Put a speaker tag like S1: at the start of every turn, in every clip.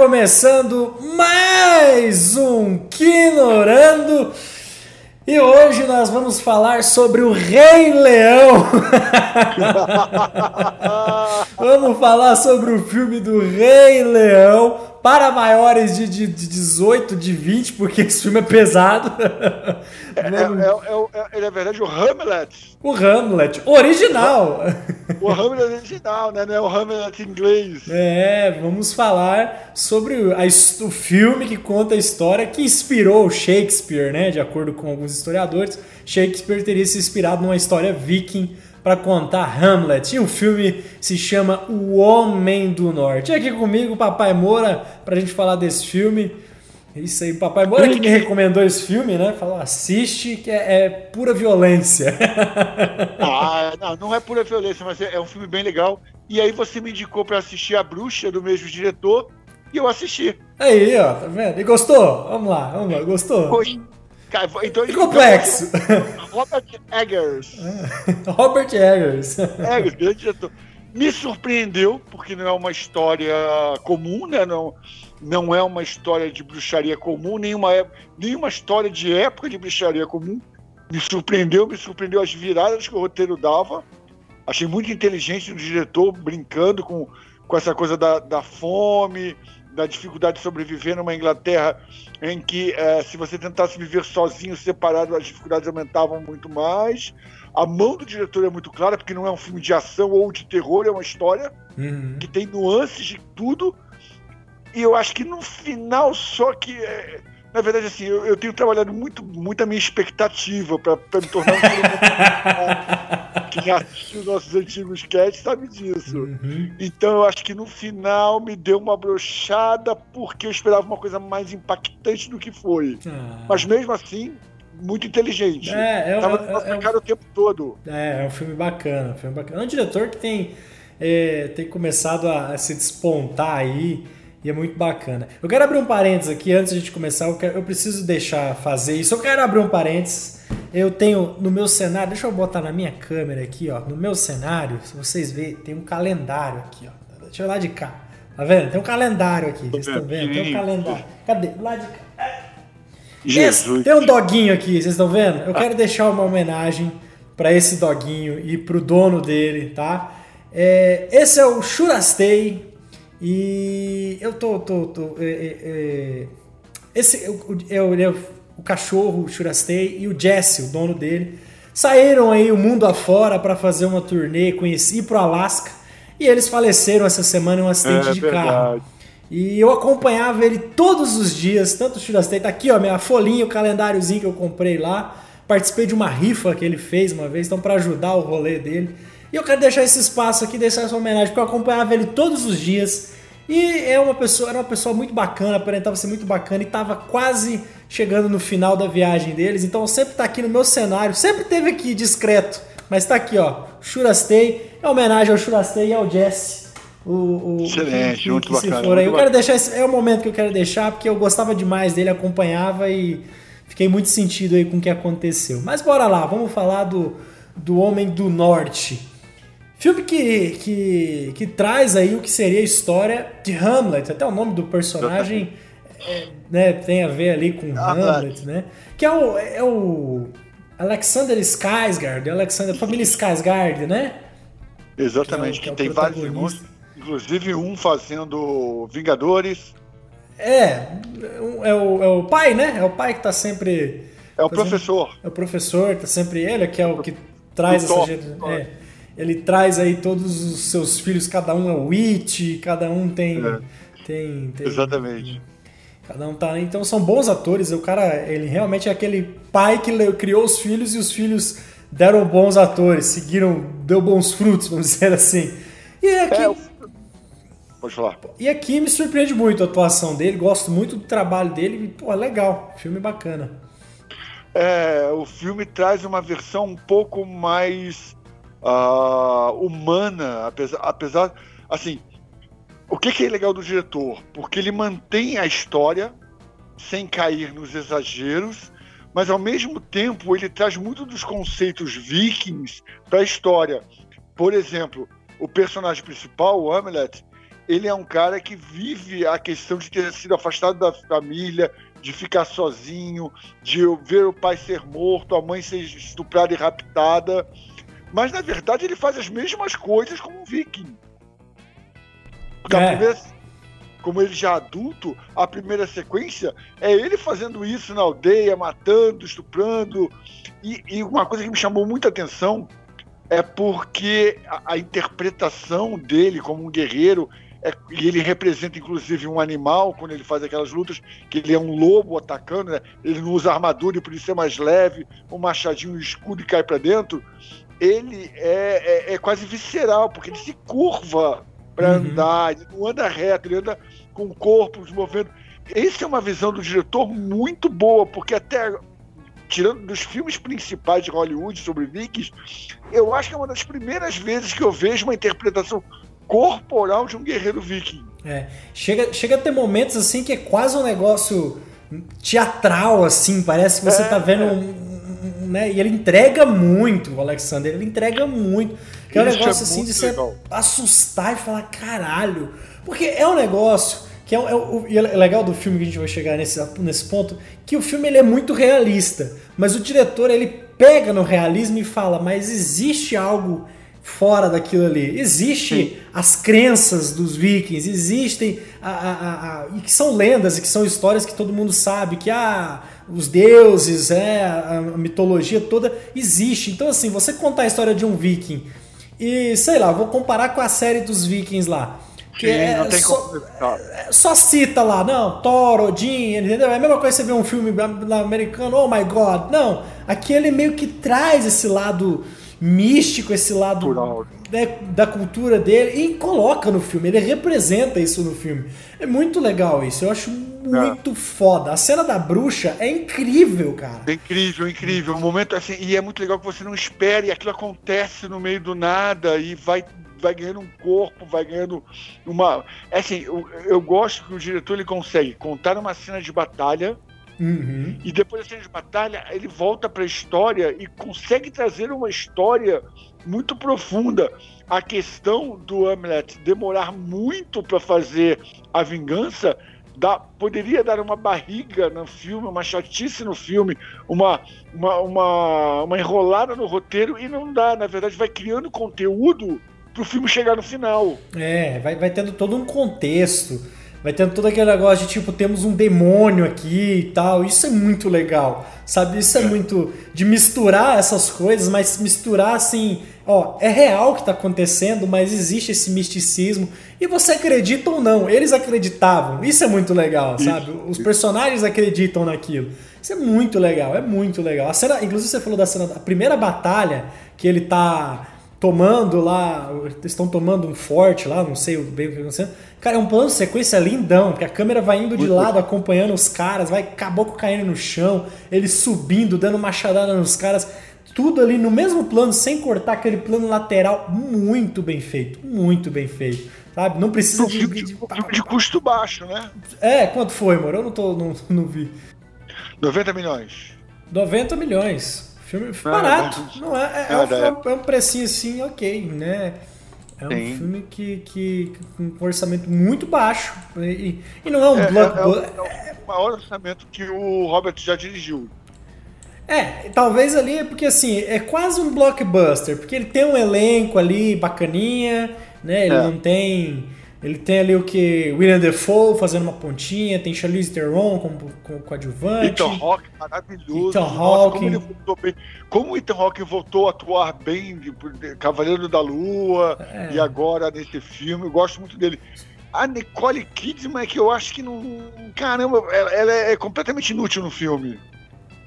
S1: começando mais um Quinorando. E hoje nós vamos falar sobre o Rei Leão. vamos falar sobre o filme do Rei Leão para maiores de, de, de 18, de 20, porque esse filme é pesado.
S2: É, é, é, é, é, verdade o Hamlet.
S1: O Hamlet, original.
S2: O Hamlet original, né? Não é o Hamlet inglês.
S1: É, vamos falar sobre a, o filme que conta a história que inspirou Shakespeare, né? De acordo com alguns historiadores, Shakespeare teria se inspirado numa história viking para contar Hamlet. E o filme se chama O Homem do Norte. E aqui comigo, Papai Moura, para a gente falar desse filme. Isso aí, Papai Moura que me recomendou esse filme, né? Falou, assiste, que é, é pura violência.
S2: ah, não, não é pura violência, mas é, é um filme bem legal. E aí você me indicou para assistir A Bruxa, do mesmo diretor, e eu assisti.
S1: Aí, ó, tá vendo? E gostou? Vamos lá, vamos lá, gostou?
S2: Gostei.
S1: Então, que complexo.
S2: Robert Eggers.
S1: Robert Eggers.
S2: Eggers, grande diretor. Me surpreendeu, porque não é uma história comum, né? Não, não é uma história de bruxaria comum, nenhuma, nenhuma história de época de bruxaria comum. Me surpreendeu, me surpreendeu as viradas que o roteiro dava. Achei muito inteligente o diretor brincando com, com essa coisa da, da fome, da dificuldade de sobreviver numa Inglaterra em que, é, se você tentasse viver sozinho, separado, as dificuldades aumentavam muito mais. A mão do diretor é muito clara, porque não é um filme de ação ou de terror, é uma história uhum. que tem nuances de tudo. E eu acho que no final, só que. É, na verdade, assim, eu, eu, tenho trabalhado muito, muito a minha expectativa para me tornar um Quem assistiu os nossos antigos sketches sabe disso. Uhum. Então eu acho que no final me deu uma brochada porque eu esperava uma coisa mais impactante do que foi. Ah. Mas mesmo assim, muito inteligente.
S1: É, é,
S2: Tava
S1: é,
S2: é, é, o tempo todo.
S1: É, é um filme bacana, um filme bacana. É um diretor que tem, é, tem começado a, a se despontar aí e é muito bacana. Eu quero abrir um parênteses aqui antes de a gente começar. Eu, quero, eu, preciso deixar fazer isso. Eu quero abrir um parênteses. Eu tenho no meu cenário, deixa eu botar na minha câmera aqui, ó. No meu cenário, se vocês verem, tem um calendário aqui, ó. Deixa eu lá de cá. Tá vendo? Tem um calendário aqui. Vocês estão vendo? Tem um calendário. Cadê? Lá de cá. Jesus. Tem um doguinho aqui, vocês estão vendo? Eu quero deixar uma homenagem para esse doguinho e pro dono dele, tá? É, esse é o Shurastei e eu tô. tô, tô é, é, é esse é o, é o cachorro, o Shurastei, e o Jesse, o dono dele, saíram aí o mundo afora para fazer uma turnê, conheci, ir pro Alasca. E eles faleceram essa semana em um acidente é, de verdade. carro. E eu acompanhava ele todos os dias, tanto o Shurastei, tá aqui, ó, minha folhinha, o calendáriozinho que eu comprei lá. Participei de uma rifa que ele fez uma vez, então para ajudar o rolê dele. E eu quero deixar esse espaço aqui, deixar essa homenagem, porque eu acompanhava ele todos os dias. E é uma pessoa, era uma pessoa muito bacana, aparentava ser muito bacana e estava quase chegando no final da viagem deles. Então sempre está aqui no meu cenário, sempre teve aqui discreto, mas está aqui, ó. Churastei, é homenagem ao Churastei e ao Jesse.
S2: O, o, Excelente, que, muito que bacana.
S1: Aí. Eu quero deixar esse, é o momento que eu quero deixar, porque eu gostava demais dele, acompanhava e fiquei muito sentido aí com o que aconteceu. Mas bora lá, vamos falar do, do Homem do Norte. Filme que, que, que traz aí o que seria a história de Hamlet, até o nome do personagem é, né, tem a ver ali com ah, Hamlet, né? Que é o, é o Alexander Skarsgård, Alexander, família Skarsgård, né?
S2: Exatamente, que, é o, que, é tem vários irmãos, inclusive um fazendo Vingadores.
S1: É, é o, é o pai, né? É o pai que tá sempre...
S2: É o fazendo, professor.
S1: É o professor, tá sempre ele, que é o que traz essa gente... É ele traz aí todos os seus filhos, cada um é Witch, cada um tem, é. tem, tem,
S2: Exatamente.
S1: Cada um tá. Então são bons atores. O cara, ele realmente é aquele pai que criou os filhos e os filhos deram bons atores, seguiram, deu bons frutos, vamos dizer assim. E aqui. É,
S2: Pode falar.
S1: E aqui me surpreende muito a atuação dele, gosto muito do trabalho dele. E, pô, é legal, filme bacana.
S2: É, o filme traz uma versão um pouco mais uh, humana, apesar, apesar. Assim, o que, que é legal do diretor? Porque ele mantém a história sem cair nos exageros, mas ao mesmo tempo ele traz muito dos conceitos vikings para a história. Por exemplo, o personagem principal, o Hamlet, ele é um cara que vive a questão de ter sido afastado da família, de ficar sozinho, de ver o pai ser morto, a mãe ser estuprada e raptada. Mas na verdade ele faz as mesmas coisas como um viking. Porque é. a primeira, como ele já adulto, a primeira sequência é ele fazendo isso na aldeia, matando, estuprando. E, e uma coisa que me chamou muita atenção é porque a, a interpretação dele como um guerreiro é, e ele representa inclusive um animal quando ele faz aquelas lutas, que ele é um lobo atacando, né? ele não usa armadura e por isso é mais leve, um machadinho, um escudo e cai para dentro. Ele é, é, é, quase visceral, porque ele se curva para uhum. andar, ele não anda reto, ele anda com o corpo se movendo. Essa é uma visão do diretor muito boa, porque até tirando dos filmes principais de Hollywood sobre Vikings, eu acho que é uma das primeiras vezes que eu vejo uma interpretação corporal de um guerreiro viking.
S1: É, chega, chega a ter momentos assim que é quase um negócio teatral, assim, parece que você é, tá vendo é. um, né? E ele entrega muito, o Alexander, ele entrega muito. Que é um negócio é assim de você assustar e falar, caralho. Porque é um negócio que é, é, o, é legal do filme que a gente vai chegar nesse, nesse ponto, que o filme ele é muito realista, mas o diretor ele pega no realismo e fala, mas existe algo fora daquilo ali. Existe as crenças dos vikings, existem a, a, a, e que são lendas e que são histórias que todo mundo sabe que ah, os deuses, é, a mitologia toda existe. Então assim, você contar a história de um viking e sei lá, vou comparar com a série dos vikings lá. Que Sim, é, não tem só, como... É, só cita lá, não, Thor, Odin, entendeu? É a mesma coisa que você vê um filme americano, oh my god. Não, aqui ele meio que traz esse lado místico, esse lado né, da cultura dele, e coloca no filme, ele representa isso no filme. É muito legal isso, eu acho muito é. foda. A cena da bruxa é incrível, cara.
S2: É incrível, incrível. O momento assim, e é muito legal que você não espere, e aquilo acontece no meio do nada e vai vai ganhando um corpo, vai ganhando uma. É assim, eu, eu gosto que o diretor ele consegue contar uma cena de batalha Uhum. E depois da cena de batalha, ele volta para a história e consegue trazer uma história muito profunda. A questão do Hamlet demorar muito para fazer a vingança dá, poderia dar uma barriga no filme, uma chatice no filme, uma, uma, uma, uma enrolada no roteiro e não dá. Na verdade, vai criando conteúdo para o filme chegar no final.
S1: É, vai, vai tendo todo um contexto. Vai tendo todo aquele negócio de tipo, temos um demônio aqui e tal. Isso é muito legal, sabe? Isso é, é. muito de misturar essas coisas, mas misturar assim, ó, é real o que tá acontecendo, mas existe esse misticismo. E você acredita ou não? Eles acreditavam. Isso é muito legal, sabe? Os personagens acreditam naquilo. Isso é muito legal, é muito legal. A cena, inclusive você falou da cena, a primeira batalha que ele tá tomando lá, estão tomando um forte lá, não sei bem o que está acontecendo. Cara, é um plano de sequência lindão, porque a câmera vai indo de lado acompanhando os caras, vai caboclo caindo no chão, ele subindo, dando machadada nos caras, tudo ali no mesmo plano, sem cortar aquele plano lateral, muito bem feito, muito bem feito. Sabe? Não precisa
S2: de, de, de, de custo baixo, né?
S1: É, quanto foi, amor? Eu não, tô, não, não vi.
S2: 90 milhões.
S1: 90 milhões. Filme barato. Não é, é, é, um, é, um, precinho assim, ok, né? É um Sim. filme que, que, com um orçamento muito baixo. E, e não é um é, blockbuster.
S2: É, é, o maior orçamento que o Robert já dirigiu.
S1: É, talvez ali é porque assim, é quase um blockbuster, porque ele tem um elenco ali bacaninha, né? Ele não tem ele tem ali o que? William Defoe fazendo uma pontinha, tem Charlize Theron como, como coadjuvante.
S2: Ethan Hawke, maravilhoso.
S1: Ethan Hawke. Como, ele
S2: voltou bem. como o Ethan Hawke voltou a atuar bem de, Cavaleiro da Lua é. e agora nesse filme, eu gosto muito dele. A Nicole Kidman é que eu acho que não... Caramba, ela, ela é completamente inútil no filme.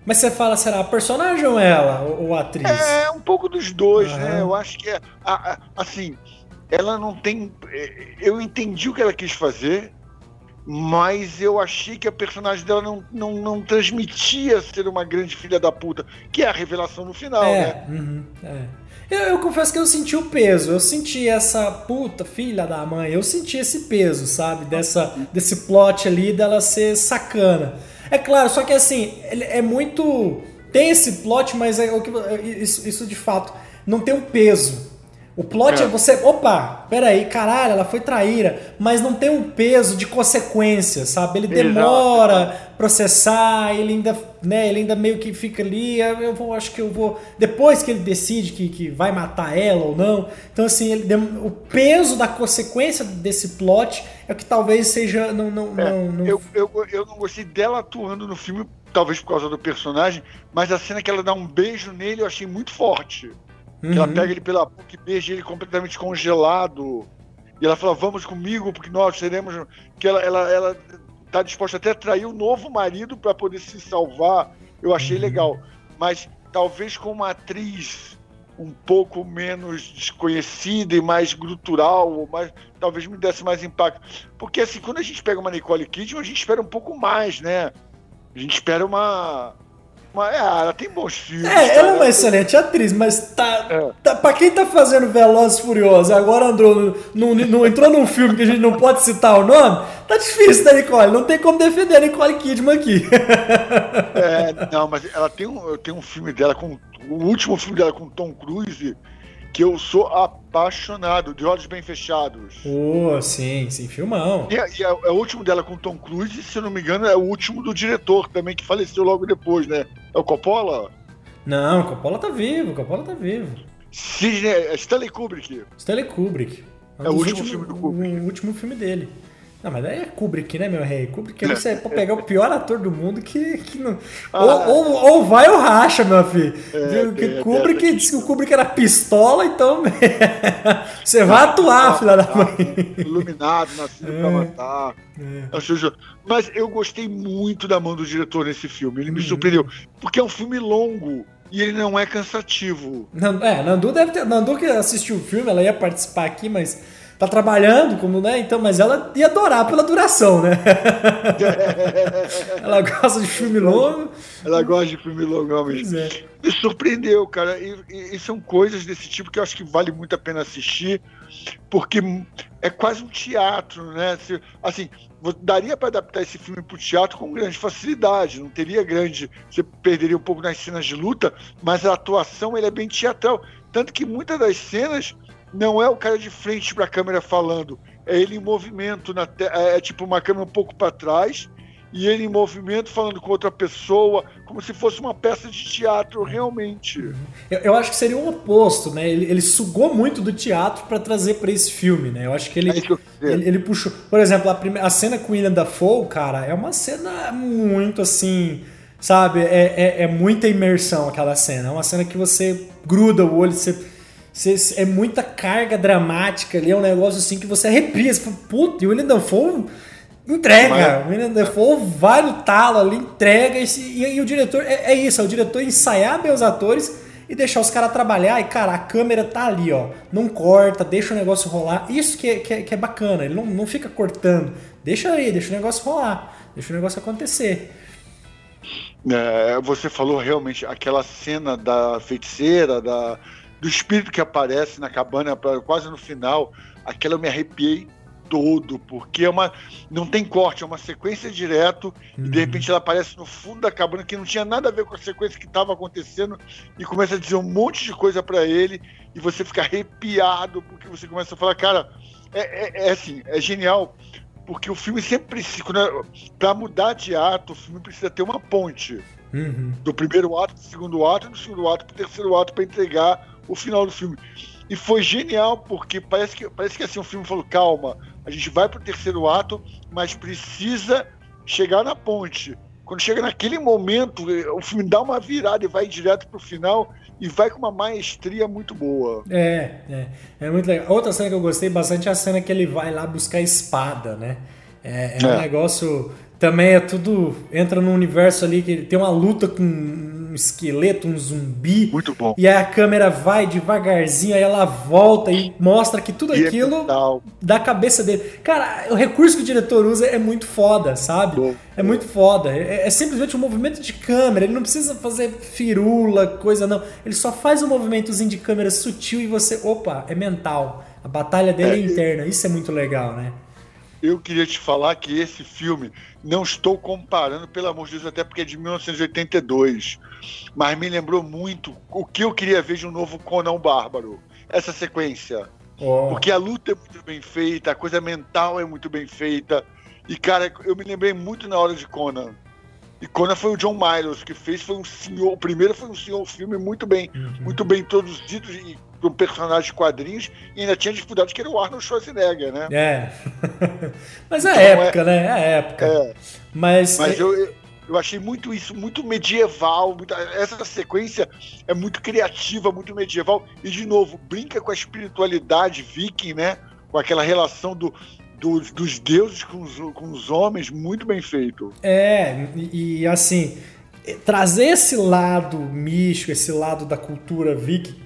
S1: Mas você fala, será a personagem ou ela, ou a atriz?
S2: É, um pouco dos dois, uhum. né? Eu acho que é, assim, ela não tem. É, eu entendi o que ela quis fazer, mas eu achei que a personagem dela não, não, não transmitia ser uma grande filha da puta, que é a revelação no final,
S1: é,
S2: né?
S1: Uhum, é. Eu, eu, confesso que eu senti o peso, eu senti essa puta filha da mãe, eu senti esse peso, sabe? Dessa, desse plot ali dela ser sacana. É claro, só que assim, é muito. Tem esse plot, mas é, isso, isso de fato não tem um peso O plot é. é você, opa, peraí, caralho, ela foi traíra, mas não tem um peso de consequência, sabe? Ele demora Exato. processar, ele ainda, né, ele ainda meio que fica ali, eu vou, acho que eu vou, depois que ele decide que, que vai matar ela ou não, então assim, ele, o peso da consequência desse plot é o que talvez seja, não, não, é, não, não...
S2: Eu, eu, eu não gostei dela atuando no filme, talvez por causa do personagem, mas a cena que ela dá um beijo nele eu achei muito forte. Uhum. Ela pega ele pela boca e beija ele completamente congelado. E ela fala, vamos comigo, porque nós seremos. Que ela, ela, ela tá disposta até a trair o novo marido para poder se salvar. Eu achei uhum. legal. Mas talvez com uma atriz um pouco menos desconhecida e mais grutural, mais, talvez me desse mais impacto. Porque assim, quando a gente pega uma Nicole Kidman, a gente espera um pouco mais, né? A gente espera uma mas, é, ela tem bons filmes.
S1: É, ela é uma excelente atriz, mas tá, é. tá. Pra quem tá fazendo Velozes Furiosos agora andou, no, no, entrou num filme que a gente não pode citar o nome, tá difícil, né, Nicole? Não tem como defender a Nicole Kidman aqui.
S2: É, não, mas ela tem um, tem um filme dela com. O último filme dela com Tom Cruise que eu sou apaixonado, de olhos bem fechados.
S1: Oh, sim, sim, filmão.
S2: E, e é, é, o último dela com Tom Cruise, se eu não me engano, é o último do diretor também, que faleceu logo depois, né? É o Coppola?
S1: Não, o Coppola tá vivo, o Coppola tá vivo.
S2: Sidney, é Stanley Kubrick.
S1: Stanley Kubrick.
S2: É, é o último filme do Kubrick.
S1: O último filme dele. Não, mas daí é Kubrick, né, meu rei? Kubrick você é pra pegar o pior ator do mundo que, que não. Ah, ou, ou, ou, vai ou racha, meu filho. É, que é, Kubrick é, disse que o Kubrick era pistola, então. você vai atuar, ah, filha da mãe.
S2: Iluminado, nascido é, pra matar. É. Mas eu gostei muito da mão do diretor nesse filme. Ele me uhum. surpreendeu. Porque é um filme longo e ele não é cansativo.
S1: É, Nandu deve ter. Nandu que assistiu o filme, ela ia participar aqui, mas tá trabalhando, como, né? Então, mas ela ia adorar pela duração, né? ela gosta de filme longo.
S2: Ela gosta de filme longo, mas é. me surpreendeu, cara. E, e, e, são coisas desse tipo que eu acho que vale muito a pena assistir, porque é quase um teatro, né? Assim, daria para adaptar esse filme para o teatro com grande facilidade, não teria grande, você perderia um pouco nas cenas de luta, mas a atuação ele é bem teatral, tanto que muitas das cenas não é o cara de frente para a câmera falando, é ele em movimento, na te... é, é tipo uma câmera um pouco para trás e ele em movimento falando com outra pessoa, como se fosse uma peça de teatro realmente.
S1: Eu, eu acho que seria o oposto, né? Ele, ele sugou muito do teatro para trazer para esse filme, né? Eu acho que ele, é que ele, ele, puxou. Por exemplo, a, primeira, a cena com William Dafoe, cara, é uma cena muito assim. Sabe? É, é, é muita imersão aquela cena. É uma cena que você gruda o olho, você é muita carga dramática ali, é um negócio assim que você arrepia. Você fala, puta, e o William Dafoe entrega. O William Dafoe vai no talo ali, entrega. E, e, e o diretor, é, é, isso, é o diretor ensaiar bem os atores e deixar os caras trabalhar. E, cara, a câmera tá ali, ó. Não corta, deixa o negócio rolar. Isso que é, que é, que é bacana, ele não, não fica cortando. Deixa aí, deixa o negócio rolar, deixa o negócio acontecer.
S2: É, você falou realmente aquela cena da feiticeira, da do espírito que aparece na cabana, quase no final, aquela eu me arrepiei todo, porque é uma não tem corte, é uma sequência direto uhum. e de uhum. repente ela aparece no fundo da cabana que não tinha nada a ver com a sequência que estava acontecendo e começa a dizer um monte de coisa para ele e você fica arrepiado porque você começa a falar, cara, é, é, é assim, é genial porque o filme sempre precisa, para mudar de ato, o filme precisa ter uma ponte. Uhum. Do primeiro ato, do segundo ato, do segundo ato para o terceiro ato para entregar o final do filme. E foi genial, porque parece que, parece que assim, o filme falou: calma, a gente vai pro terceiro ato, mas precisa chegar na ponte. Quando chega naquele momento, o filme dá uma virada e vai direto pro final e vai com uma maestria muito boa.
S1: É, é, é muito legal. Outra cena que eu gostei bastante é a cena que ele vai lá buscar espada, né? É, é, é. um negócio. Também é tudo. Entra num universo ali que ele tem uma luta com um esqueleto, um zumbi.
S2: Muito bom.
S1: E aí a câmera vai devagarzinho, aí ela volta e mostra que tudo e é aquilo é da cabeça dele. Cara, o recurso que o diretor usa é muito foda, sabe? Bom, é bom. muito foda. É, é, simplesmente um movimento de câmera. Ele não precisa fazer firula, coisa não. Ele só faz um movimentozinho de câmera sutil e você, opa, é mental. A batalha dele é, é interna. Isso é muito legal, né?
S2: Eu queria te falar que esse filme, não estou comparando, pelo amor de Deus, até porque é de 1982, mas me lembrou muito o que eu queria ver de um novo Conan Bárbaro. essa sequência. Oh. Porque a luta é muito bem feita, a coisa mental é muito bem feita. E, cara, eu me lembrei muito na hora de Conan. E Conan foi o John Miles que fez, foi um senhor. O primeiro foi um senhor filme muito bem, uhum. muito bem produzido e um personagem de quadrinhos e ainda tinha dificuldade que era o Arnold Schwarzenegger, né?
S1: É. Mas é então, época, é, né? É época. É. Mas,
S2: Mas eu, eu achei muito isso, muito medieval. Muito, essa sequência é muito criativa, muito medieval. E, de novo, brinca com a espiritualidade viking, né? Com aquela relação do, dos, dos deuses com os, com os homens, muito bem feito.
S1: É, e, e assim, trazer esse lado místico, esse lado da cultura viking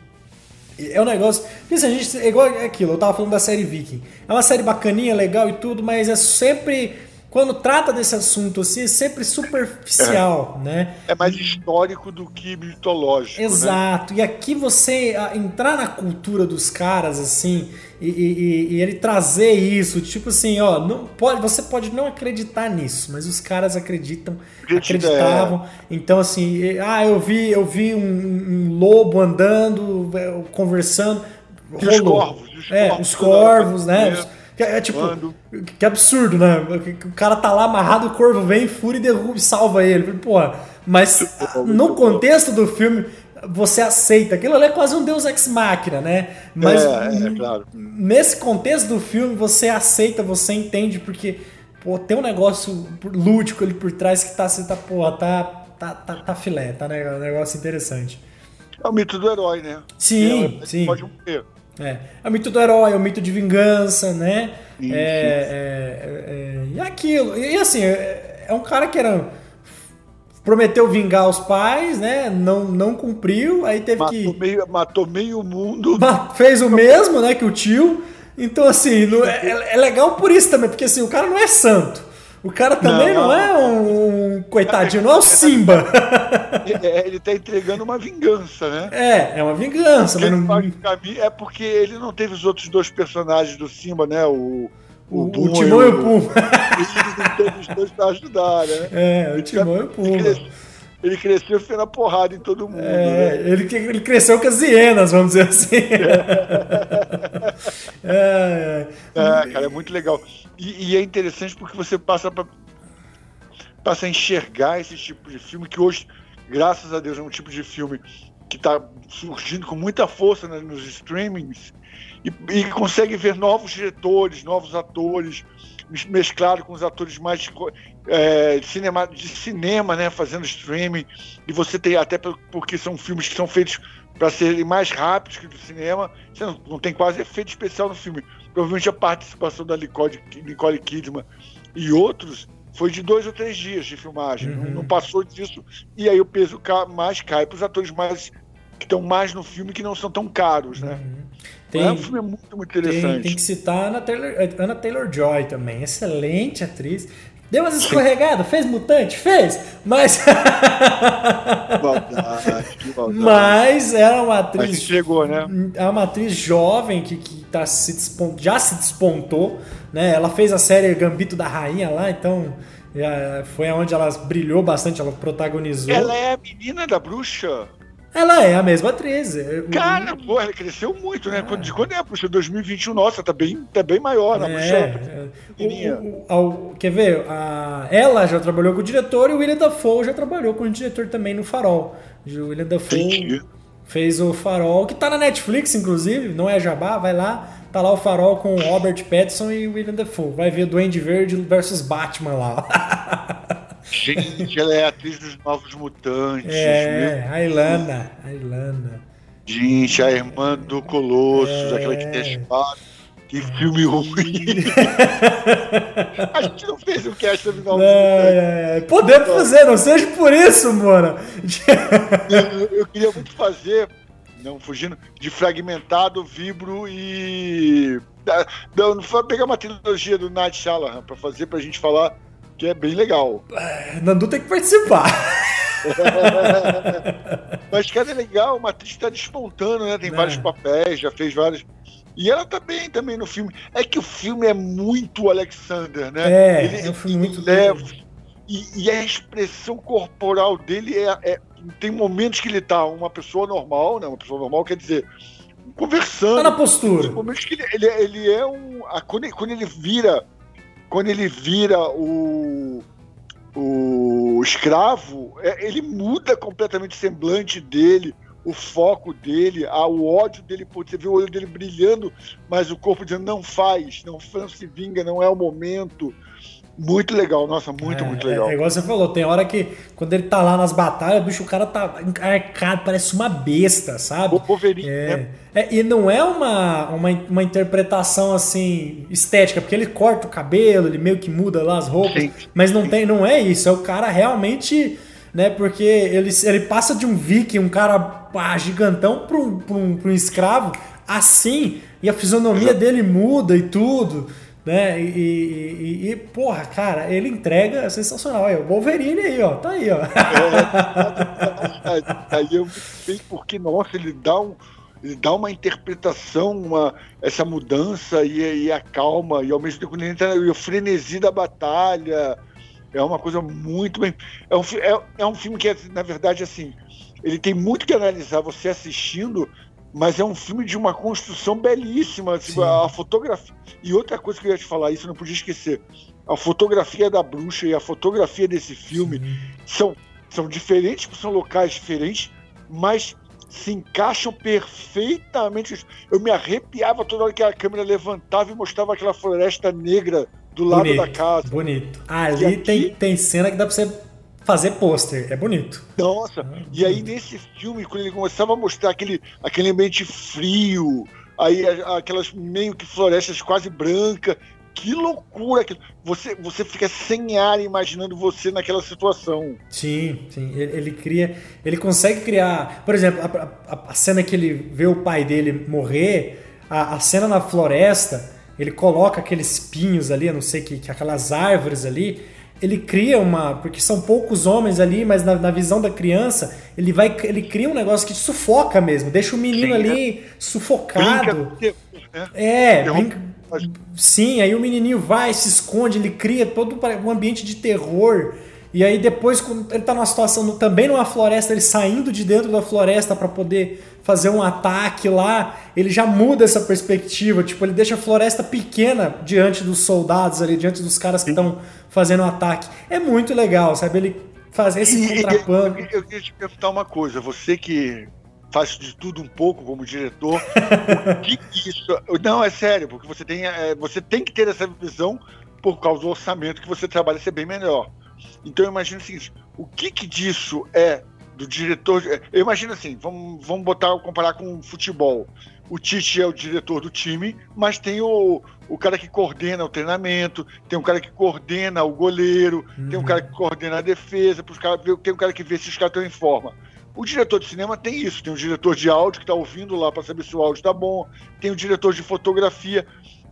S1: é um negócio. Assim, a gente. É igual aquilo, eu tava falando da série Viking. É uma série bacaninha, legal e tudo, mas é sempre quando trata desse assunto assim, é sempre superficial,
S2: é.
S1: né?
S2: É mais histórico do que mitológico.
S1: Né? Exato.
S2: Né?
S1: E aqui você entrar na cultura dos caras, assim, e, e, e, ele trazer isso, tipo assim, ó, não pode, você pode não acreditar nisso, mas os caras acreditam, Acredita, acreditavam. É. Então, assim, ah, eu vi, eu vi um, um lobo andando, é, conversando.
S2: Os corvos,
S1: os é, corvos, os corvos, né? É, é tipo, Quando? que absurdo, né? O cara tá lá amarrado, o corvo vem, fura e derruba e salva ele. Porra, mas no contexto do filme, você aceita. Aquilo ali é quase um Deus Ex Machina, né? Mas
S2: é, é, claro.
S1: nesse contexto do filme, você aceita, você entende, porque pô, tem um negócio lúdico ali por trás que tá, você tá, porra, tá, tá, tá, tá filé, tá né? um negócio interessante.
S2: É o mito do herói, né?
S1: Sim, sim. Pode morrer. É. é o mito do herói, é o mito de vingança, né? Isso. É, é, é, e aquilo. E assim, é, é um cara que era. Prometeu vingar os pais, né? Não, não cumpriu, aí teve
S2: matou
S1: que.
S2: Meio, matou meio mundo.
S1: Fez o mesmo, né? Que o tio. Então, assim, é, é legal por isso também, porque assim, o cara não é santo. O cara também não, não é um, coitadinho, não é o Simba.
S2: É, ele tá entregando uma vingança, né?
S1: É, é uma vingança. Mas não...
S2: É porque ele não teve os outros dois personagens do Simba, né? O,
S1: o, o, o Timão e o Pum.
S2: Ele não teve os dois pra ajudar, né?
S1: É, o Timão e o Pum.
S2: Ele cresceu fez a porrada em todo mundo. É,
S1: né? ele, ele cresceu com as hienas, vamos dizer assim.
S2: É, é. é cara, é muito legal. E, e, é interessante porque você passa, pra, passa a enxergar esse tipo de filme que hoje, graças a Deus, é um tipo de filme que está surgindo com muita força né, nos streamings e, e consegue ver novos diretores, novos atores mesclado com os atores mais é, de, cinema, de cinema, né, fazendo streaming, e você tem até porque são filmes que são feitos para serem mais rápidos que do cinema, você não, não, tem quase efeito especial no filme. Provavelmente a participação da Nicole, Nicole Kidman e outros foi de dois ou três dias de filmagem, uhum. não, não, passou disso, e aí o peso mais cai para os atores mais que estão mais no filme que não são tão caros, né? Uhum. Tem, é um filme muito, muito interessante.
S1: Tem, tem que citar a Anna Taylor, Anna Taylor Joy também, excelente atriz. Deu umas escorregadas, fez mutante? Fez, mas.
S2: maldade, que maldade.
S1: Mas era uma atriz. Mas
S2: chegou, né?
S1: É uma atriz jovem que, que tá se já se despontou, né? Ela fez a série Gambito da Rainha lá, então foi onde ela brilhou bastante, ela protagonizou.
S2: Ela é a menina da bruxa?
S1: Ela é a mesma atriz. É,
S2: Cara, o... pô, ela cresceu muito, né? Quando, de quando é, puxa, 2021, nossa, tá bem, tá bem maior, né?
S1: É, é. o, o, quer ver? A, ela já trabalhou com o diretor e o William Dafoe já trabalhou com o diretor também no Farol. O William Dafoe Entendi. fez o Farol, que tá na Netflix, inclusive, não é jabá, vai lá. Tá lá o Farol com Robert Pattinson e William Dafoe. Vai ver Duende Verde versus Batman lá.
S2: Gente, ela é atriz dos Novos Mutantes.
S1: É, a Ilana. A Ilana.
S2: Gente, a irmã do Colossus, é... aquela que tem a espada. Que filme ruim. a gente não fez o cast sobre Novos
S1: é, é, Podemos fazer, não seja por isso, mano.
S2: eu, eu queria muito fazer, não fugindo, de fragmentado, vibro e. Não, não pegar uma trilogia do Night Shyamalan pra fazer pra gente falar que é bem legal.
S1: É, Nandu tem que participar.
S2: Mas, cara, é legal, uma atriz está despontando, né? Tem é. vários papéis, já fez vários. E ela tá bem também no filme. É que o filme é muito Alexander, né?
S1: É, ele, é um filme muito
S2: leve. E, e, a expressão corporal dele é, é, Tem momentos que ele tá uma pessoa normal, né? Uma pessoa normal quer dizer conversando.
S1: Tá na postura.
S2: Ele, ele, ele é um. A, quando, ele, quando ele vira. Quando ele vira o. O escravo, é, ele muda completamente o semblante dele, o foco dele, a, o ódio dele, você vê o olho dele brilhando, mas o corpo dizendo não faz, não, não se vinga, não é o momento. Muito legal, nossa, muito,
S1: é,
S2: muito legal.
S1: É, é, igual você falou, tem hora que quando ele tá lá nas batalhas, bicho, o cara tá encarcado, parece uma besta, sabe?
S2: O Wolverine,
S1: é, né? é, e não é uma, uma, uma interpretação assim estética, porque ele corta o cabelo, ele meio que muda lá as roupas, sim, mas não sim. tem, não é isso, é o cara realmente, né? Porque ele, ele passa de um viking, um cara pá, gigantão para um, pra um, pra um escravo assim, e a fisionomia dele muda e tudo né? E, e, e, porra, cara, ele entrega sensacional. Aí, o Wolverine aí, ó, tá aí, ó.
S2: É, aí eu sei porque, nossa, ele dá um. Ele dá uma interpretação, uma, essa mudança e, e a calma, e ao mesmo tempo ele entra o frenesi da batalha. É uma coisa muito bem. É um, é, é um filme que, na verdade, assim, ele tem muito que analisar você assistindo, mas é um filme de uma construção belíssima. Tipo, a fotografia. E outra coisa que eu ia te falar, isso eu não podia esquecer. A fotografia da bruxa e a fotografia desse filme são, são diferentes, são locais diferentes, mas se encaixam perfeitamente. Eu me arrepiava toda hora que a câmera levantava e mostrava aquela floresta negra do lado
S1: bonito,
S2: da casa.
S1: Bonito. Ali aqui... tem, tem cena que dá pra você fazer pôster. É bonito.
S2: Nossa, ah, e aí nesse filme, quando ele começava a mostrar aquele, aquele ambiente frio, aí aquelas meio que florestas quase brancas, que loucura! Você, você fica sem ar imaginando você naquela situação.
S1: Sim, sim. Ele, ele cria. Ele consegue criar. Por exemplo, a, a, a, cena que ele vê o pai dele morrer, a, a cena na floresta, ele coloca aqueles pinhos ali, eu não sei que, que aquelas árvores ali ele cria uma. Porque são poucos homens ali, mas na, na, visão da criança, ele vai. Ele cria um negócio que sufoca mesmo, deixa o menino sim, ali é. sufocado. Brinca, né? É, brinca, sim, aí o menininho vai, se esconde, ele cria todo um ambiente de terror. E aí depois, quando ele tá numa situação, também numa floresta, ele saindo de dentro da floresta para poder fazer um ataque lá, ele já muda essa perspectiva. Tipo, ele deixa a floresta pequena diante dos soldados ali, diante dos caras que estão fazendo o um ataque. É muito legal, sabe? Ele fazer esse contrapano.
S2: Eu, eu, queria te perguntar uma coisa. Você que faz de tudo um pouco como diretor, o que isso... Não, é sério, porque você tem, é, você tem que ter essa visão por causa do orçamento que você trabalha ser bem melhor. Então eu imagino o seguinte, o que, que disso é do diretor. Eu imagino assim, vamos, vamos botar, comparar com futebol. O Tite é o diretor do time, mas tem o, o cara que coordena o treinamento, tem um cara que coordena o goleiro, uhum. tem um cara que coordena a defesa, pros cara, tem um cara que vê se os caras estão em forma. O diretor de cinema tem isso, tem o diretor de áudio que está ouvindo lá para saber se o áudio está bom, tem o diretor de fotografia.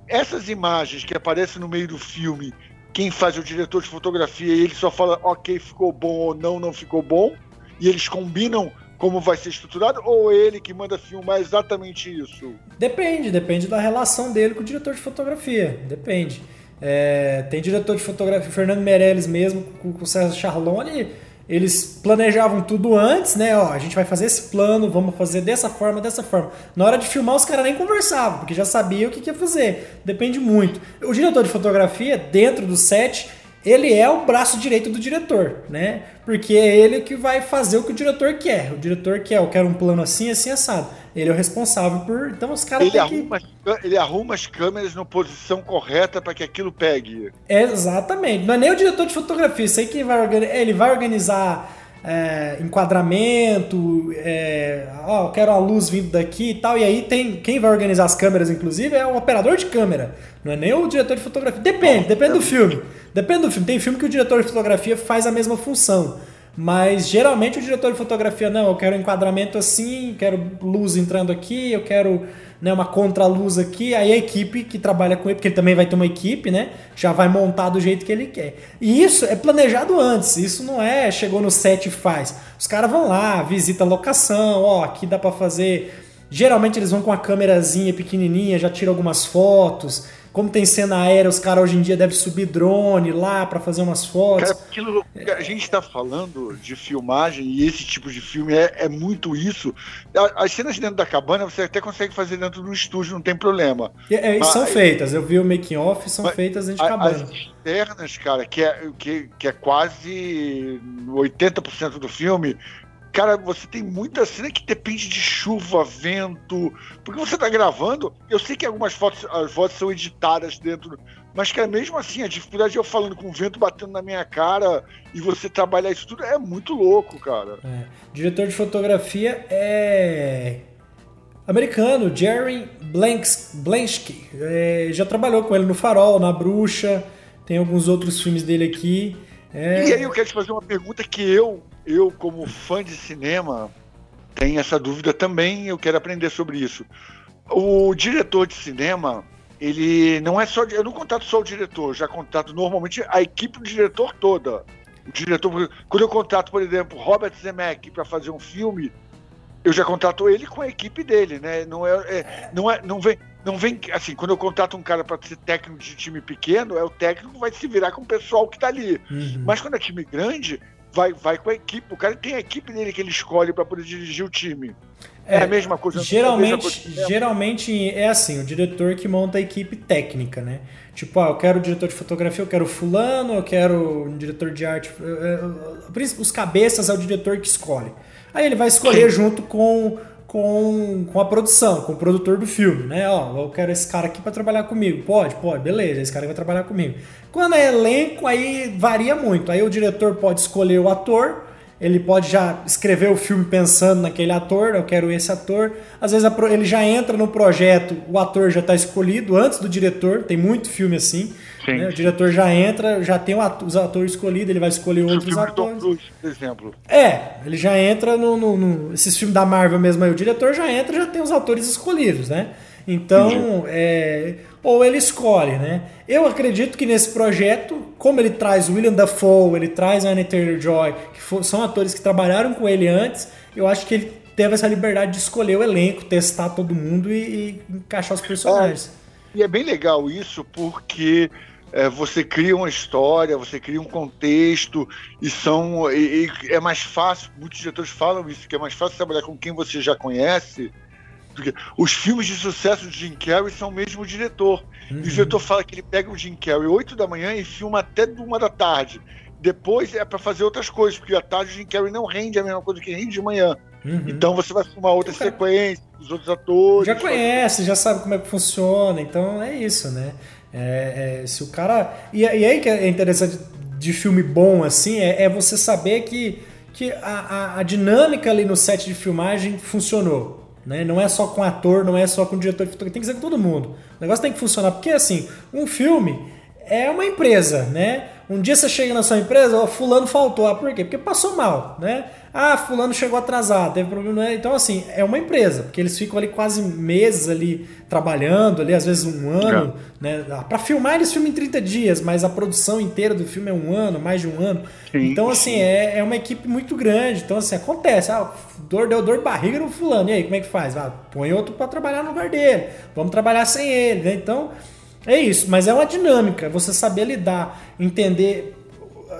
S2: Essas imagens que aparecem no meio do filme, quem faz é o diretor de fotografia e ele só fala, ok, ficou bom ou não, não ficou bom e eles combinam como vai ser estruturado ou ele que manda filmar exatamente isso?
S1: Depende, depende da relação dele com o diretor de fotografia. Depende. É, tem diretor de fotografia, Fernando Meirelles mesmo, com, com o César Charlone, eles planejavam tudo antes, né? Ó, a gente vai fazer esse plano, vamos fazer dessa forma, dessa forma. Na hora de filmar, os caras nem conversavam, porque já sabiam o que, que ia fazer. Depende muito. O diretor de fotografia, dentro do set, ele é o braço direito do diretor, né? Porque é ele que vai fazer o que o diretor quer. O diretor quer, eu quero um plano assim, assim, assado. Ele é o responsável por. Então os caras
S2: ele, arruma, que... ele arruma as câmeras na posição correta para que aquilo pegue.
S1: exatamente. Não é nem o diretor de fotografia. Isso aí que vai organizar. Ele vai organizar é, enquadramento, é, ó, eu quero a luz vindo daqui e tal. E aí tem quem vai organizar as câmeras, inclusive, é o operador de câmera. Não é nem o diretor de fotografia. Depende, depende do filme. Depende do filme. Tem filme que o diretor de fotografia faz a mesma função. Mas geralmente o diretor de fotografia, não, eu quero enquadramento assim, quero luz entrando aqui, eu quero né, uma contraluz aqui, aí a equipe que trabalha com ele, porque ele também vai ter uma equipe, né? Já vai montar do jeito que ele quer. E isso é planejado antes, isso não é chegou no set e faz. Os caras vão lá, visita a locação, ó, aqui dá para fazer. Geralmente eles vão com a câmerazinha pequenininha, já tiram algumas fotos como tem cena aérea, os caras hoje em dia devem subir drone lá para fazer umas fotos. Cara,
S2: aquilo, a gente está falando de filmagem e esse tipo de filme é, é muito isso. As cenas dentro da cabana você até consegue fazer dentro do estúdio, não tem problema.
S1: É, mas, são feitas, eu vi o making off, são feitas dentro de cabana.
S2: As externas, cara, que é, que, que é quase 80% do filme, cara, você tem muita cena que depende de chuva, vento. Porque você tá gravando, eu sei que algumas fotos, as fotos são editadas dentro. Mas, cara, mesmo assim, a dificuldade de eu falando com o vento batendo na minha cara e você trabalhar isso tudo é muito louco, cara. É.
S1: Diretor de fotografia é. Americano, Jerry Blansky. É, já trabalhou com ele no Farol, na Bruxa, tem alguns outros filmes dele aqui.
S2: É... E aí eu quero te fazer uma pergunta que eu eu, como fã de cinema, tenho essa dúvida também, eu quero aprender sobre isso. O diretor de cinema, ele não é só. Eu não contato só o diretor, já contato normalmente a equipe do diretor toda. O diretor, quando eu contato, por exemplo, Robert Zemeckis para fazer um filme, eu já contato ele com a equipe dele, né? Não é, é não é, não vem, não vem assim. Quando eu contato um cara para ser técnico de time pequeno, é o técnico que vai se virar com o pessoal que está ali. Uhum. Mas quando é time grande, vai, vai com a equipe. O cara tem a equipe dele que ele escolhe para poder dirigir o time.
S1: É, é a mesma coisa. Geralmente, coisa geralmente é assim, o diretor que monta a equipe técnica, né? Tipo, ah, eu quero o diretor de fotografia, eu quero fulano, eu quero um diretor de arte. Os cabeças é o diretor que escolhe. Aí ele vai escolher Sim. junto com com, com a produção, com o produtor do filme, né? Ó, eu quero esse cara aqui para trabalhar comigo. Pode, pode, beleza, esse cara vai trabalhar comigo. Quando é elenco, aí varia muito. Aí o diretor pode escolher o ator, ele pode já escrever o filme pensando naquele ator, eu quero esse ator. Às vezes ele já entra no projeto, o ator já está escolhido antes do diretor, tem muito filme assim. Né? O diretor já entra, já tem os atores escolhidos, ele vai escolher o outros atores. Cruise, por exemplo. É, ele já entra no, no, no, Esses filmes da Marvel mesmo aí, o diretor já entra já tem os atores escolhidos, né? Então, é, ou ele escolhe, né? Eu acredito que nesse projeto, como ele traz William Dafoe, ele traz Annie Taylor-Joy, que são atores que trabalharam com ele antes, eu acho que ele teve essa liberdade de escolher o elenco, testar todo mundo e, e encaixar os personagens.
S2: É, e é bem legal isso, porque é, você cria uma história, você cria um contexto e são e, e é mais fácil. Muitos diretores falam isso que é mais fácil trabalhar com quem você já conhece. Porque os filmes de sucesso de Jim Carrey são o mesmo diretor. Uhum. E o uhum. diretor fala que ele pega o Jim Carrey 8 da manhã e filma até uma da tarde. Depois é para fazer outras coisas, porque à tarde o Jim Carrey não rende a mesma coisa que rende de manhã. Uhum. Então você vai filmar outra sequência, os outros atores.
S1: Já conhece, já sabe como é que funciona, então é isso, né? É, é, se o cara. E, e, aí que é interessante de filme bom assim, é, é você saber que, que a, a, a, dinâmica ali no set de filmagem funcionou. Né? Não é só com ator, não é só com diretor de fotografia, tem que ser com todo mundo. O negócio tem que funcionar, porque assim, um filme é uma empresa, né? Um dia você chega na sua empresa, ó, fulano faltou. Ah, por quê? Porque passou mal, né? Ah, fulano chegou atrasado, teve problema. Né? Então, assim, é uma empresa, porque eles ficam ali quase meses ali trabalhando, ali, às vezes um ano. Né? Ah, para filmar, eles filmam em 30 dias, mas a produção inteira do filme é um ano, mais de um ano. Sim, então, assim, é, é uma equipe muito grande. Então, assim, acontece. Ah, dor, deu dor de barriga no fulano. E aí, como é que faz? Ah, põe outro para trabalhar no lugar dele. Vamos trabalhar sem ele, né? Então, é isso. Mas é uma dinâmica. Você saber lidar, entender.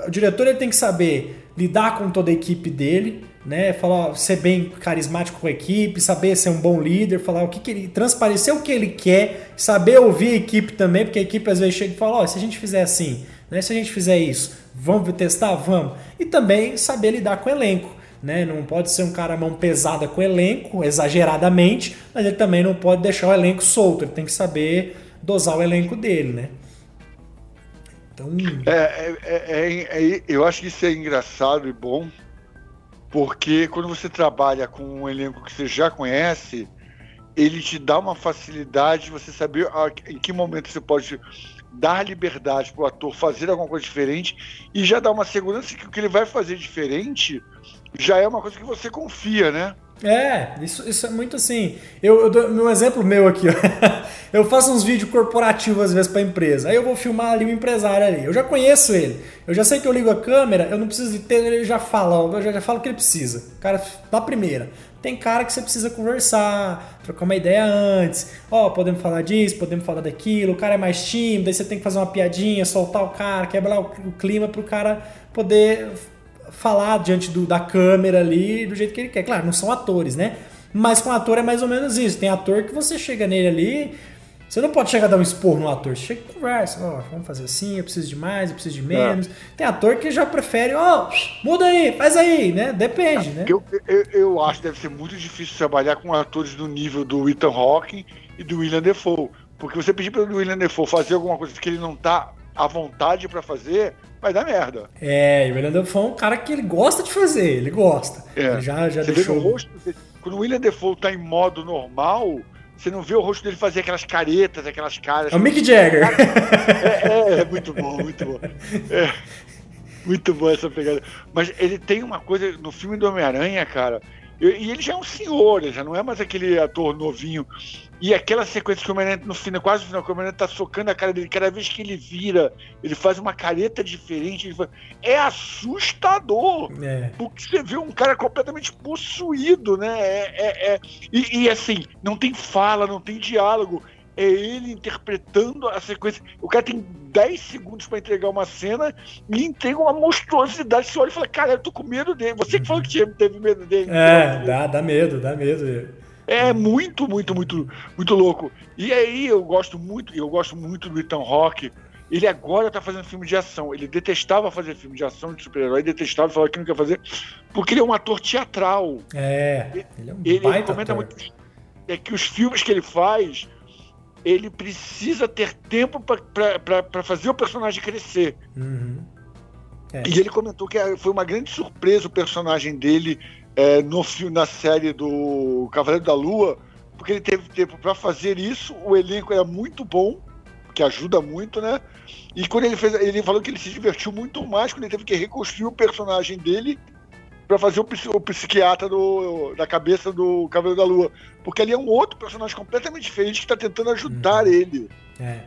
S1: O diretor ele tem que saber lidar com toda a equipe dele, né? Falar, ser bem carismático com a equipe, saber ser um bom líder, falar o que, que ele. transparecer o que ele quer, saber ouvir a equipe também, porque a equipe às vezes chega e fala, oh, se a gente fizer assim, né? Se a gente fizer isso, vamos testar? Vamos. E também saber lidar com o elenco. Né? Não pode ser um cara mão pesada com o elenco, exageradamente, mas ele também não pode deixar o elenco solto, ele tem que saber dosar o elenco dele, né?
S2: Então... É, é, é, é, eu acho que isso é engraçado e bom, porque quando você trabalha com um elenco que você já conhece, ele te dá uma facilidade de você saber em que momento você pode dar liberdade para o ator fazer alguma coisa diferente e já dá uma segurança que o que ele vai fazer diferente já é uma coisa que você confia, né?
S1: É, isso, isso é muito assim. Eu, eu dou um exemplo meu aqui, ó. Eu faço uns vídeos corporativos às vezes para empresa. Aí eu vou filmar ali o empresário ali. Eu já conheço ele. Eu já sei que eu ligo a câmera, eu não preciso de ter, ele já fala, eu já, já falo o que ele precisa. O cara, na primeira. Tem cara que você precisa conversar, trocar uma ideia antes. Ó, oh, podemos falar disso, podemos falar daquilo. O cara é mais tímido, aí você tem que fazer uma piadinha, soltar o cara, quebrar o clima pro cara poder falar diante do, da câmera ali do jeito que ele quer. Claro, não são atores, né? Mas com ator é mais ou menos isso. Tem ator que você chega nele ali, você não pode chegar a dar um expor no ator. Você chega e conversa. Ó, oh, vamos fazer assim, eu preciso de mais, eu preciso de menos. É. Tem ator que já prefere, ó, oh, muda aí, faz aí, né? Depende, é, né?
S2: Eu, eu, eu, acho que deve ser muito difícil trabalhar com atores do nível do Ethan Hawke e do William Defoe. Porque você pedir para o William Defoe fazer alguma coisa que ele não tá à vontade para fazer, vai dar merda.
S1: É, e o William Defoe é um cara que ele gosta de fazer, ele gosta. É. Ele já, já
S2: você deixou. Vê rosto, quando o William Defoe tá em modo normal, você não vê o rosto dele fazer aquelas caretas, aquelas caras.
S1: É o Mick Jagger.
S2: É, é, é muito bom, muito bom. É, muito bom essa pegada. Mas ele tem uma coisa no filme do Homem-Aranha, cara. E ele já é um senhor, ele já não é mais aquele ator novinho. E aquela sequência que o Homem-Aranha, no final, quase no final, que o Homem-Aranha tá socando a cara dele, cada vez que ele vira, ele faz uma careta diferente. Faz... É assustador! É. Porque você vê um cara completamente possuído, né? É, é, é... E, e assim, não tem fala, não tem diálogo é ele interpretando a sequência. O cara tem 10 segundos para entregar uma cena e entrega uma monstruosidade. Você olha e fala, cara, eu tô com medo dele. Você que falou que teve medo dele.
S1: É, dá, dá medo, dá medo.
S2: É muito, muito, muito, muito louco. E aí eu gosto muito, eu gosto muito do Ethan Rock. Ele agora tá fazendo filme de ação. Ele detestava fazer filme de ação de super-herói, detestava falar que não quer fazer, porque ele é um ator teatral.
S1: É, ele é um
S2: ele, ele comenta ator. muito é que os filmes que ele faz ele precisa ter tempo para fazer o personagem crescer. Uhum. É. E ele comentou que foi uma grande surpresa o personagem dele é, no filme, na série do Cavaleiro da Lua, porque ele teve tempo para fazer isso. O elenco era muito bom, que ajuda muito, né? E quando ele fez, ele falou que ele se divertiu muito mais quando ele teve que reconstruir o personagem dele para fazer o, o, psiquiatra do, da cabeça do Cavaleiro da Lua. Porque ali é um outro personagem completamente diferente que está tentando ajudar uhum. ele.
S1: É.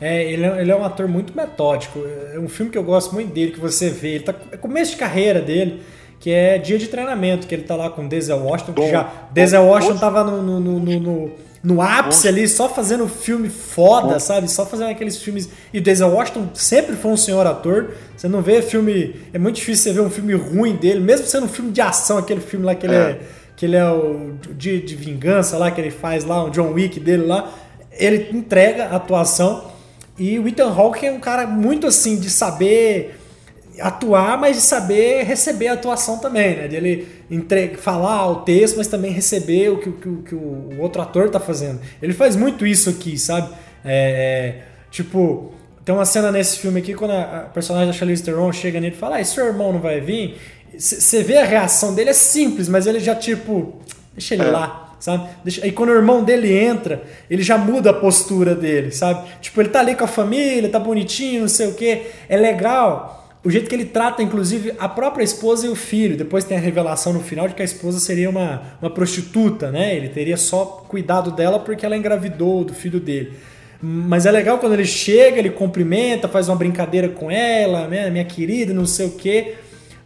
S1: É ele, é, ele é um ator muito metódico. É um filme que eu gosto muito dele, que você vê. Ele tá é começo de carreira dele, que é dia de treinamento, que ele tá lá com Denzel Washington, bom, que já. Denzel Washington bom. tava no, no, no, no no ápice ali, só fazendo filme foda, sabe? Só fazendo aqueles filmes. E o Denzel Washington sempre foi um senhor ator. Você não vê filme. É muito difícil você ver um filme ruim dele, mesmo sendo um filme de ação, aquele filme lá que ele é, é que ele é o de, de vingança lá, que ele faz lá, o John Wick dele lá. Ele entrega a atuação. E o Ethan Hawke é um cara muito assim, de saber atuar, mas de saber receber a atuação também, né? De ele entre... falar o texto, mas também receber o que, que, que o outro ator tá fazendo. Ele faz muito isso aqui, sabe? É, é, tipo, tem uma cena nesse filme aqui quando a, personagem da Charlize Theron chega nele e fala: ah, seu irmão não vai vir?" Você vê a reação dele é simples, mas ele já tipo, deixa ele é. lá. Sabe? Deixa... Aí quando o irmão dele entra, ele já muda a postura dele, sabe? Tipo, ele tá ali com a família, tá bonitinho, não sei o que. É legal o jeito que ele trata, inclusive, a própria esposa e o filho. Depois tem a revelação no final de que a esposa seria uma, uma prostituta, né? Ele teria só cuidado dela porque ela engravidou do filho dele. Mas é legal quando ele chega, ele cumprimenta, faz uma brincadeira com ela, né? minha querida, não sei o quê.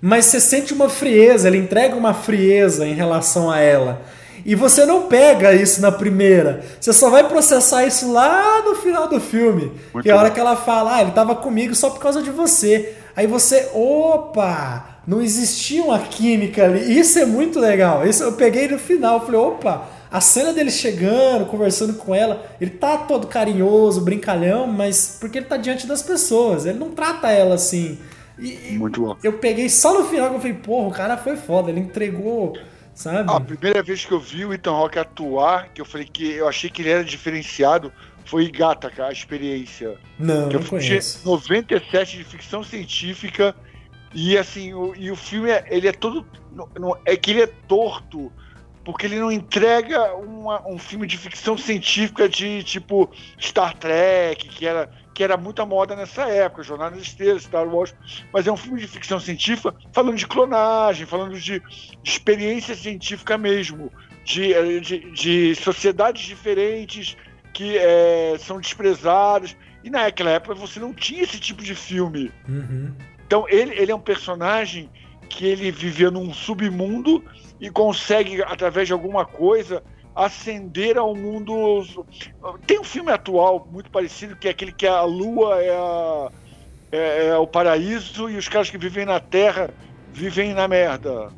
S1: Mas você sente uma frieza, ele entrega uma frieza em relação a ela. E você não pega isso na primeira. Você só vai processar isso lá no final do filme. Muito que é a hora que ela fala, ah, ele estava comigo só por causa de você. Aí você, opa, não existia uma química ali. Isso é muito legal. Isso eu peguei no final, falei, opa, a cena dele chegando, conversando com ela, ele tá todo carinhoso, brincalhão, mas porque ele tá diante das pessoas, ele não trata ela assim. E,
S2: muito bom.
S1: Eu peguei só no final que eu falei, porra, o cara foi foda, ele entregou, sabe?
S2: A primeira vez que eu vi o Ethan Rock atuar, que eu falei que eu achei que ele era diferenciado, foi Gata, a experiência.
S1: Não, que não conheço.
S2: 97 de ficção científica e assim, o, e o filme é, ele é todo não, é que ele é torto porque ele não entrega uma, um filme de ficção científica de tipo Star Trek, que era que era muita moda nessa época, Jornada das Estrelas, Star Wars, mas é um filme de ficção científica falando de clonagem, falando de, de experiência científica mesmo, de, de, de sociedades diferentes que é, são desprezadas. E naquela época você não tinha esse tipo de filme. Uhum. Então ele, ele é um personagem que ele vivia num submundo e consegue, através de alguma coisa, ascender ao mundo. Tem um filme atual muito parecido, que é aquele que a lua é, a, é, é o paraíso e os caras que vivem na terra vivem na merda.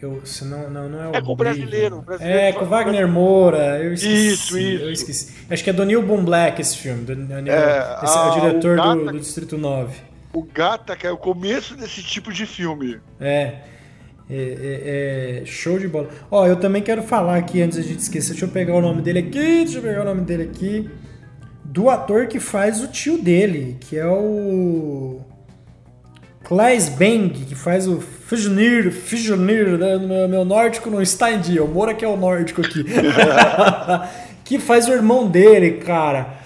S1: Eu, se não, não, não é o
S2: É com o brasileiro, brasileiro.
S1: É, com Wagner Moura. Eu esqueci, isso, isso. Eu esqueci. Acho que é do Neil Boom Black esse filme. Do, Neil, é, esse a, é o diretor o do, do, Distrito 9.
S2: O Gata, que é o começo desse tipo de filme.
S1: É. É, é, é, show de bola. Ó, eu também quero falar aqui antes da gente esquecer. Deixa eu pegar o nome dele aqui. Deixa eu pegar o nome dele aqui. Do ator que faz o tio dele, que é o. Klaes Bang, que faz o Fijonir, Fijonir, né? meu, meu nórdico não está em dia, o Moura que é o nórdico aqui. que faz o irmão dele, cara.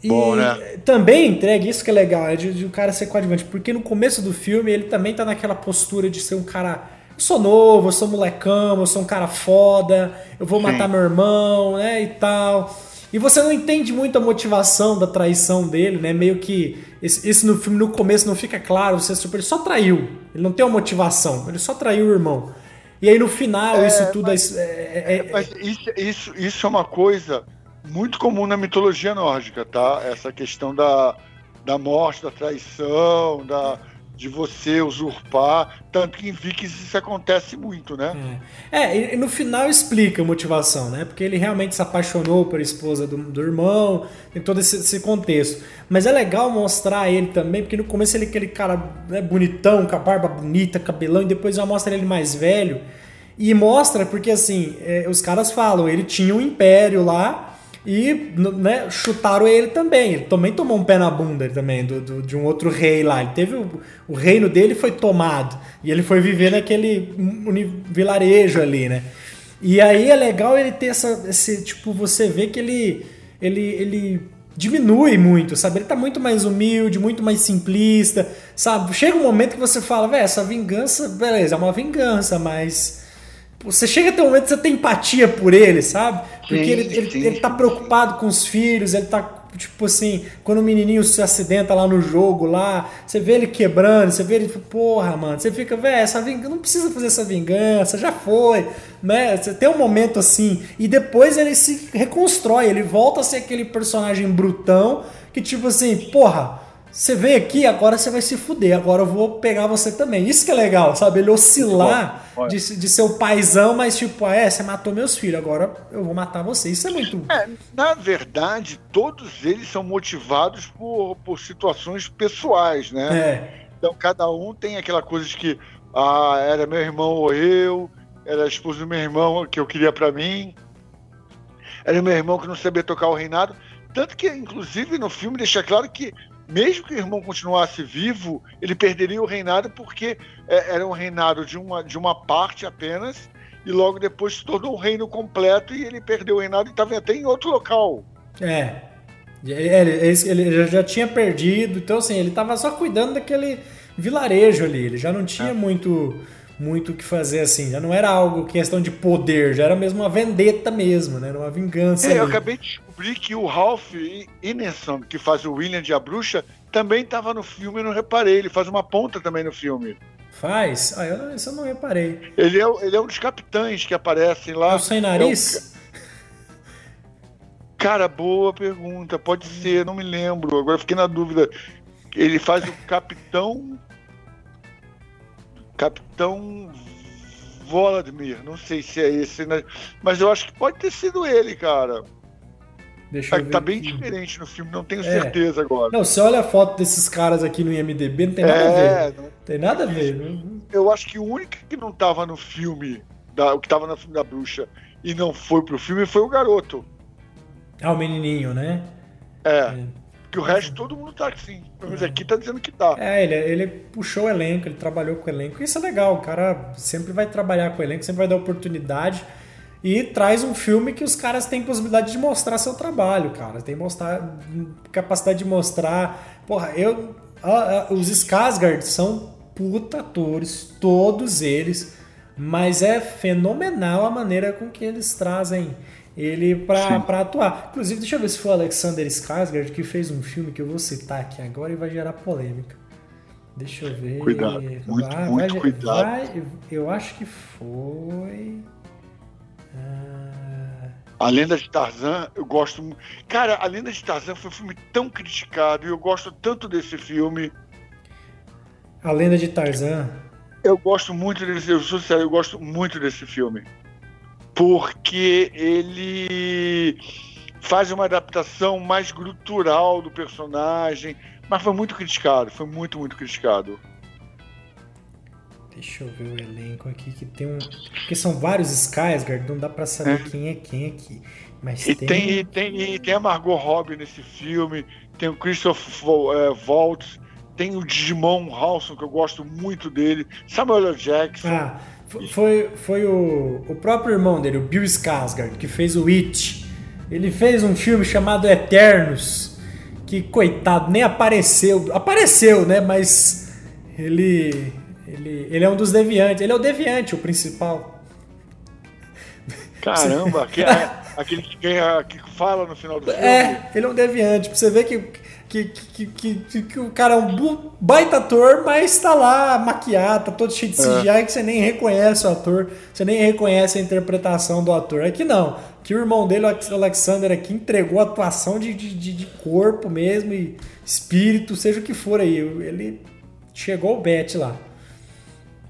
S1: E Bom, né? também entrega, isso que é legal, é de, de o cara ser coadjuvante, porque no começo do filme ele também tá naquela postura de ser um cara. Eu sou novo, eu sou molecão, eu sou um cara foda, eu vou Sim. matar meu irmão, né? E tal. E você não entende muito a motivação da traição dele, né? Meio que. Esse no filme, no começo, não fica claro. Você super, ele só traiu. Ele não tem uma motivação. Ele só traiu o irmão. E aí no final, é, isso tudo. Mas, é, é,
S2: é, mas isso, isso, isso é uma coisa muito comum na mitologia nórdica, tá? Essa questão da, da morte, da traição, da de você usurpar, tanto que em Vikings isso acontece muito, né?
S1: É, é e no final explica a motivação, né? Porque ele realmente se apaixonou pela esposa do, do irmão, tem todo esse, esse, contexto. Mas é legal mostrar ele também, porque no começo ele é aquele cara né, bonitão, com a barba bonita, cabelão, e depois já mostra ele mais velho. E mostra, porque assim, é, os caras falam, ele tinha um império lá, e né, chutaram ele também. Ele também tomou um pé na bunda também do, do, de um outro rei lá. Ele teve o, o, reino dele foi tomado e ele foi viver naquele vilarejo ali, né? E aí é legal ele ter essa, esse tipo você vê que ele ele, ele diminui muito, sabe? Ele tá muito mais humilde, muito mais simplista, sabe? Chega um momento que você fala, velho, essa vingança, beleza, é uma vingança, mas você chega a ter um momento que você tem empatia por ele, sabe? Porque sim, ele, ele, sim, ele tá preocupado com os filhos, ele tá, tipo assim, quando o menininho se acidenta lá no jogo, lá, você vê ele quebrando, você vê ele, porra, mano, você fica, velho, essa vingança, não precisa fazer essa vingança, já foi, né? Você tem um momento assim, e depois ele se reconstrói, ele volta a ser aquele personagem brutão que, tipo assim, porra você vem aqui, agora você vai se fuder, agora eu vou pegar você também. Isso que é legal, sabe? Ele oscilar de, de ser o paizão, mas tipo, ah, é, você matou meus filhos, agora eu vou matar você. Isso é muito. É,
S2: na verdade, todos eles são motivados por, por situações pessoais, né? É. Então cada um tem aquela coisa de que, ah, era meu irmão ou eu, era a esposa do meu irmão que eu queria para mim, era meu irmão que não sabia tocar o reinado. Tanto que, inclusive, no filme deixa claro que mesmo que o irmão continuasse vivo, ele perderia o reinado porque é, era um reinado de uma, de uma parte apenas, e logo depois se tornou um reino completo e ele perdeu o reinado e estava até em outro local.
S1: É. Ele, ele, já tinha perdido, então assim, ele estava só cuidando daquele vilarejo ali, ele já não tinha é. muito muito o que fazer assim. Já não era algo questão de poder, já era mesmo uma vendetta mesmo, né? Era uma vingança.
S2: É, eu acabei de descobrir que o Ralph Ineson, que faz o William de A Bruxa, também estava no filme, eu não reparei. Ele faz uma ponta também no filme.
S1: Faz? Ah, eu, isso eu não reparei.
S2: Ele é, ele é um dos capitães que aparecem lá. É
S1: o sem nariz? É
S2: Cara, boa pergunta. Pode ser, não me lembro. Agora fiquei na dúvida. Ele faz o capitão Capitão Vladimir, não sei se é esse, né? mas eu acho que pode ter sido ele, cara. Deixa eu tá, ver tá bem diferente no filme, não tenho é. certeza agora.
S1: Não, você olha a foto desses caras aqui no IMDB, não tem nada é, a ver. Não tem nada a ver.
S2: Eu acho que o único que não tava no filme, da, o que tava no filme da bruxa e não foi pro filme foi o garoto.
S1: Ah, o menininho, né?
S2: É. é. Que o resto todo mundo tá assim. Pelo menos aqui tá dizendo que tá.
S1: É, ele, ele puxou o elenco, ele trabalhou com o elenco. Isso é legal, o cara sempre vai trabalhar com o elenco, sempre vai dar oportunidade. e traz um filme que os caras têm possibilidade de mostrar seu trabalho, cara. Tem mostrar capacidade de mostrar. Porra, eu a, a, os Skarsgård são puta atores, todos eles, mas é fenomenal a maneira com que eles trazem ele para atuar. Inclusive, deixa eu ver se foi o Alexander Skarsgård que fez um filme que eu vou citar aqui agora e vai gerar polêmica. Deixa eu ver.
S2: Cuidado, muito,
S1: ah,
S2: muito
S1: vai,
S2: cuidado.
S1: Vai, eu acho que foi. Ah...
S2: A Lenda de Tarzan, eu gosto muito. Cara, A Lenda de Tarzan foi um filme tão criticado e eu gosto tanto desse filme.
S1: A Lenda de Tarzan.
S2: Eu gosto muito desse, eu sou sério, eu gosto muito desse filme. Porque ele faz uma adaptação mais grutural do personagem, mas foi muito criticado, foi muito, muito criticado.
S1: Deixa eu ver o elenco aqui, que tem um. Porque são vários Skarsgård, não dá pra saber é. quem é quem aqui. Mas
S2: e
S1: tem...
S2: Tem, e tem, e tem a Margot Robbie nesse filme, tem o Christopher é, Waltz, tem o Digimon Halson, que eu gosto muito dele, Samuel L. Jackson.
S1: Ah, foi, foi o, o próprio irmão dele, o Bill Skarsgård, que fez o It. Ele fez um filme chamado Eternos, que coitado, nem apareceu. Apareceu, né? Mas ele ele, ele é um dos deviantes. Ele é o deviante, o principal.
S2: Caramba, que é aquele que, ganha, que fala no final do
S1: é, filme. É, ele é um deviante. Pra você ver que, que, que, que, que o cara é um baita ator, mas tá lá maquiado, tá todo cheio de CGI é. que você nem reconhece o ator, você nem reconhece a interpretação do ator. Aqui não. Que o irmão dele, o Alexander, aqui entregou a atuação de, de, de corpo mesmo e espírito, seja o que for aí. Ele chegou o bet lá.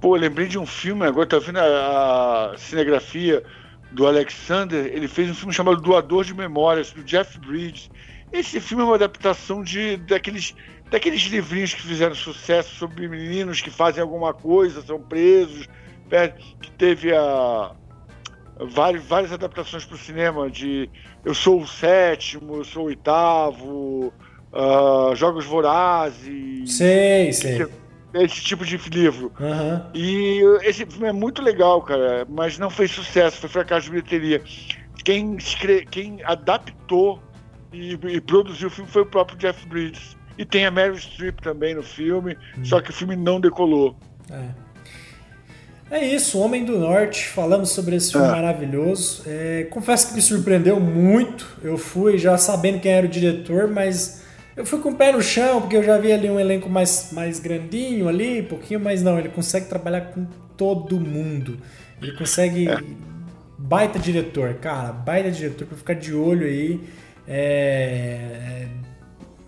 S2: Pô, lembrei de um filme, agora tá vendo a, a cinegrafia do Alexander, ele fez um filme chamado Doador de Memórias, do Jeff Bridges. Esse filme é uma adaptação de daqueles, daqueles livrinhos que fizeram sucesso sobre meninos que fazem alguma coisa, são presos, que teve a, várias, várias adaptações para o cinema de Eu Sou o Sétimo, Eu Sou o Oitavo, uh, Jogos Vorazes.
S1: Sei, sei
S2: esse tipo de livro.
S1: Uhum.
S2: E esse filme é muito legal, cara, mas não fez sucesso, foi fracasso de bilheteria. Quem, escre... Quem adaptou e, e, produziu o filme foi o próprio Jeff Bridges. E tem a Meryl Streep também no filme, uhum. só que o filme não decolou.
S1: É. É isso, Homem do Norte. Falamos sobre esse filme é. maravilhoso. É, confesso que me surpreendeu muito. Eu fui já sabendo quem era o diretor, mas eu fui com o pé no chão, porque eu já vi ali um elenco mais, mais grandinho ali, um pouquinho, mas não, ele consegue trabalhar com todo mundo. Ele consegue. É. Baita diretor, cara, baita diretor, pra ficar de olho aí. É,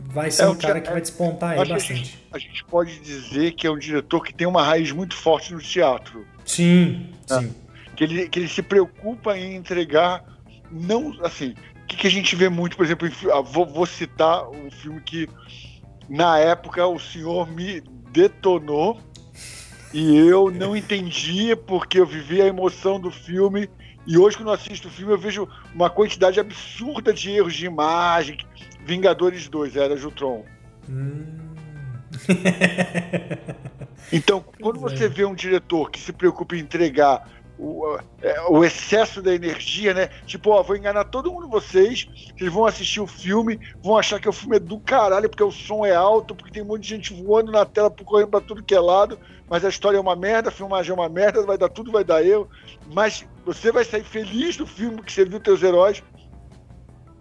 S1: vai ser é um cara que vai despontar aí bastante.
S2: A gente, a gente, pode dizer que é um diretor que tem uma raiz muito forte no teatro.
S1: Sim, né? sim.
S2: Que ele, que ele se preocupa em entregar, não assim, que, que a gente vê muito, por exemplo, em, ah, vou, vou citar um filme que na época o senhor me detonou e eu não entendia porque eu vivia a emoção do filme e hoje quando eu assisto o filme eu vejo uma quantidade absurda de erros de imagem. Vingadores 2, era Jutron.
S1: Hum.
S2: então, quando você vê um diretor que se preocupa em entregar o, é, o, excesso da energia, né? Tipo, ó, vou enganar todo mundo vocês, vocês vão assistir o filme, vão achar que o filme é do caralho, porque o som é alto, porque tem um monte de gente voando na tela, correndo pra tudo que é lado, mas a história é uma merda, a filmagem é uma merda, vai dar tudo, vai dar eu, mas você vai sair feliz do filme que você viu teus heróis.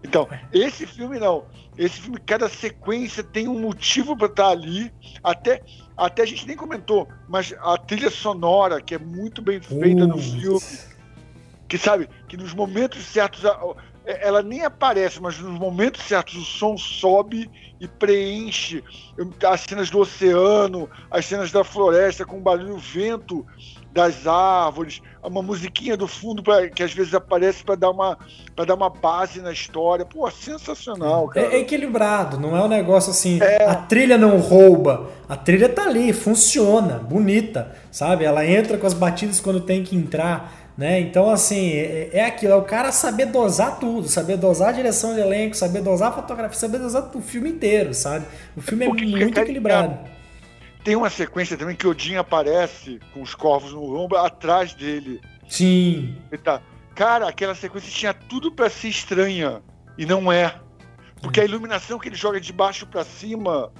S2: Então, esse filme não. Esse filme, cada sequência tem um motivo para estar tá ali, até até a gente nem comentou, mas a trilha sonora, que é muito bem feita uh. no filme, que sabe, que nos momentos certos é, ela nem aparece, mas nos momentos certos o som sobe e preenche as cenas do oceano, as cenas da floresta com o barulho, o vento das árvores, uma musiquinha do fundo pra, que às vezes aparece para dar uma para dar uma base na história. Pô, sensacional, cara.
S1: É, é equilibrado, não é um negócio assim, é... a trilha não rouba, a trilha tá ali, funciona, bonita, sabe? Ela entra com as batidas quando tem que entrar. Né? Então, assim, é, é aquilo, é o cara saber dosar tudo, saber dosar a direção de elenco, saber dosar a fotografia, saber dosar o filme inteiro, sabe? O filme é, é muito equilibrado.
S2: Tem uma sequência também que o Odin aparece com os corvos no ombro atrás dele.
S1: Sim.
S2: Ele tá, Cara, aquela sequência tinha tudo para ser estranha e não é. Porque a iluminação que ele joga de baixo para cima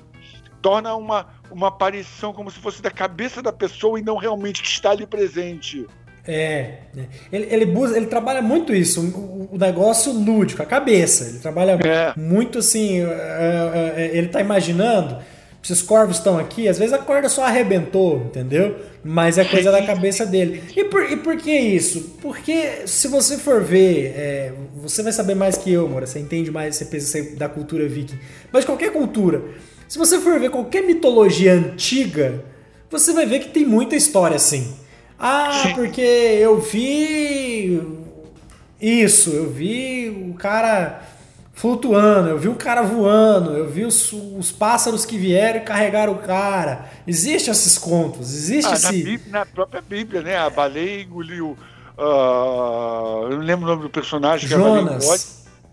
S2: torna uma, uma aparição como se fosse da cabeça da pessoa e não realmente que está ali presente.
S1: É, é. ele, ele, busca, ele trabalha muito isso, o, o, negócio lúdico, a cabeça. Ele trabalha é. muito assim. É, é, ele está imaginando. Esses corvos estão aqui, às vezes a corda só arrebentou, entendeu? Mas é coisa da cabeça dele. E por, e por que isso? Porque se você for ver, é, você vai saber mais que eu, Mora. Você entende mais, você pensa da cultura viking. Mas qualquer cultura, se você for ver qualquer mitologia antiga, você vai ver que tem muita história assim. Ah, porque eu vi isso, eu vi o cara flutuando, eu vi um cara voando, eu vi os, os, pássaros que vieram e carregaram o cara. Existem esses contos, existe
S2: ah,
S1: esse...
S2: na, Bíblia, na, própria Bíblia, né? A baleia engoliu. Uh, eu não lembro o nome do personagem.
S1: Jonas.
S2: Engole,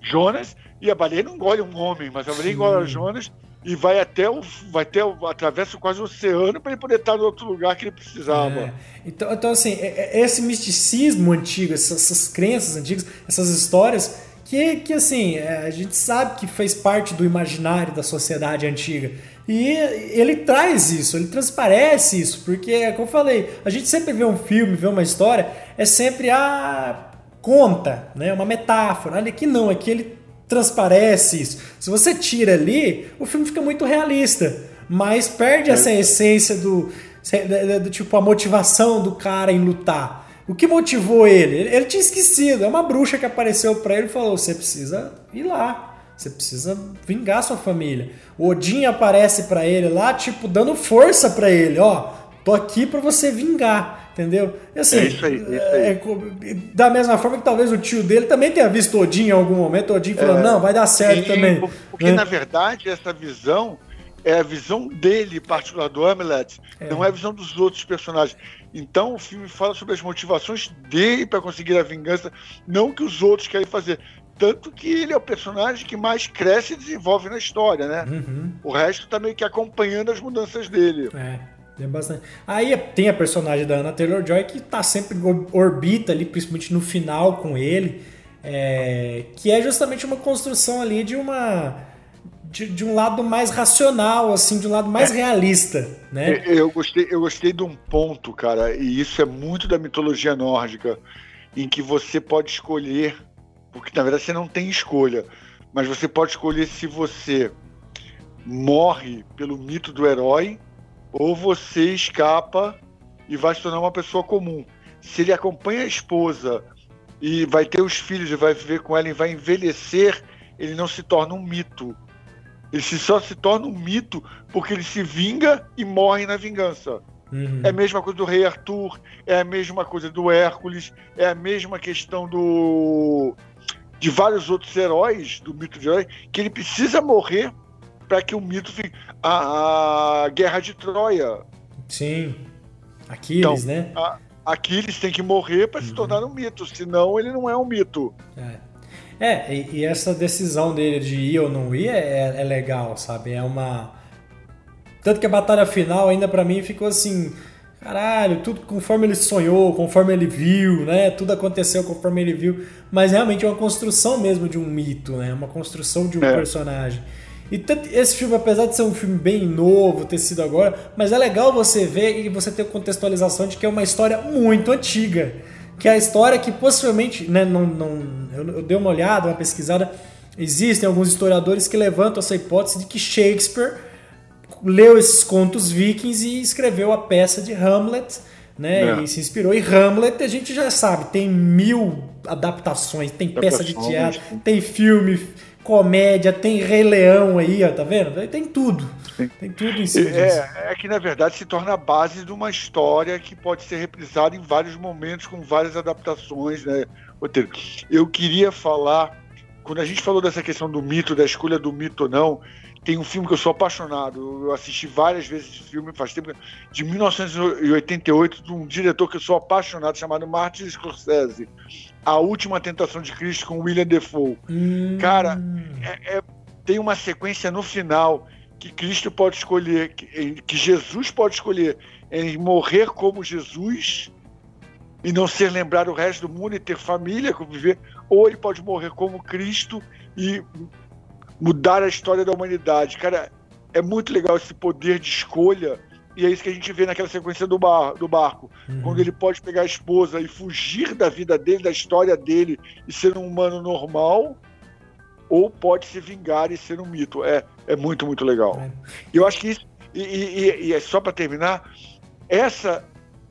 S2: Jonas. E a baleia não engole um homem, mas a baleia Sim. engole Jonas e vai até o. vai até o, atravessa quase o oceano para ele poder estar no outro lugar que ele precisava.
S1: É. Então, então, assim, é, é, esse misticismo antigo, essas, essas crenças antigas, essas histórias, que, que assim, é, a gente sabe que fez parte do imaginário da sociedade antiga. E ele traz isso, ele transparece isso, porque, como eu falei, a gente sempre vê um filme, vê uma história, é sempre a conta, né? Uma metáfora. Olha aqui não, aqui ele transparece isso. Se você tira ali, o filme fica muito realista, mas perde essa é. essência do, do, do tipo a motivação do cara em lutar. O que motivou ele? Ele, tinha esquecido. É uma bruxa que apareceu para ele e falou: você precisa ir lá. Você precisa vingar sua família. O Odin aparece para ele lá, tipo, dando força para ele, ó. Tô aqui para você vingar. Entendeu? E assim, é isso aí, é isso aí. É, da mesma forma que talvez o tio dele também tenha visto Odin em algum momento, Odin falou, é, não, vai dar certo também.
S2: Porque, na verdade, essa visão é a visão dele, particular do Hamlet, é. não é a visão dos outros personagens. Então o filme fala sobre as motivações dele para conseguir a vingança, não que os outros querem fazer. Tanto que ele é o personagem que mais cresce e desenvolve na história, né? Uhum. O resto está meio que acompanhando as mudanças dele.
S1: É. Tem bastante. Aí tem a personagem da Anna Taylor-Joy que tá sempre orbita ali, principalmente no final com ele, é, que é justamente uma construção ali de uma de, de, um lado mais racional, assim, de um lado mais é. realista, né?
S2: Eu gostei, eu gostei de um ponto, cara, e isso é muito da mitologia nórdica, em que você pode escolher, porque na verdade você não tem escolha, mas você pode escolher se você morre pelo mito do herói ou você escapa e vai se tornar uma pessoa comum. Se ele acompanha a esposa e vai ter os filhos e vai viver com ela e vai envelhecer, ele não se torna um mito. Ele só se torna um mito porque ele se vinga e morre na vingança. Uhum. É a mesma coisa do rei Arthur, é a mesma coisa do Hércules, é a mesma questão do de vários outros heróis do mito de herói que ele precisa morrer para que o mito fique. A, a, Guerra de Troia.
S1: Sim. Aquiles, então, né?
S2: A, Aquiles tem que morrer para uhum. se tornar um mito, senão ele não é um mito.
S1: É. É, e, e, essa decisão dele de ir ou não ir é, é, legal, sabe? É uma. Tanto que a batalha final ainda para mim ficou assim. Caralho, tudo conforme ele sonhou, conforme ele viu, né? Tudo aconteceu conforme ele viu. Mas realmente é uma construção mesmo de um mito, né? Uma construção de um é. personagem. E esse filme, apesar de ser um filme bem novo, ter sido agora, mas é legal você ver e você ter contextualização de que é uma história muito antiga. Que é a história que possivelmente, né, não, não, eu, eu dei uma olhada, uma pesquisada, existem alguns historiadores que levantam essa hipótese de que Shakespeare leu esses contos vikings e escreveu a peça de Hamlet, né? É. E se inspirou. E Hamlet, a gente já sabe, tem mil adaptações, tem peça de teatro, tem filme, comédia, tem Rei Leão aí, ó, tá vendo? Tem tudo. Sim. Tem tudo em cima
S2: é. É que, na verdade, se torna a base de uma história que pode ser reprisada em vários momentos, com várias adaptações, né. Eu queria falar, quando a gente falou dessa questão do mito, da escolha do mito ou não, tem um filme que eu sou apaixonado. Eu assisti várias vezes esse filme, faz tempo, de 1988, de um diretor que eu sou apaixonado, chamado Martin Scorsese. A Última Tentação de Cristo com William Defoe. Hum. Cara, é, é, tem uma sequência no final que Cristo pode escolher, que, que Jesus pode escolher em morrer como Jesus e não ser lembrado o resto do mundo e ter família, conviver, ou ele pode morrer como Cristo e mudar a história da humanidade. Cara, é muito legal esse poder de escolha e é isso que a gente vê naquela sequência do, bar, do barco. Uhum. Quando ele pode pegar a esposa e fugir da vida dele, da história dele, e ser um humano normal, ou pode se vingar e ser um mito. É, é muito, muito legal. É. Eu acho que isso. E, e, e é só para terminar, essa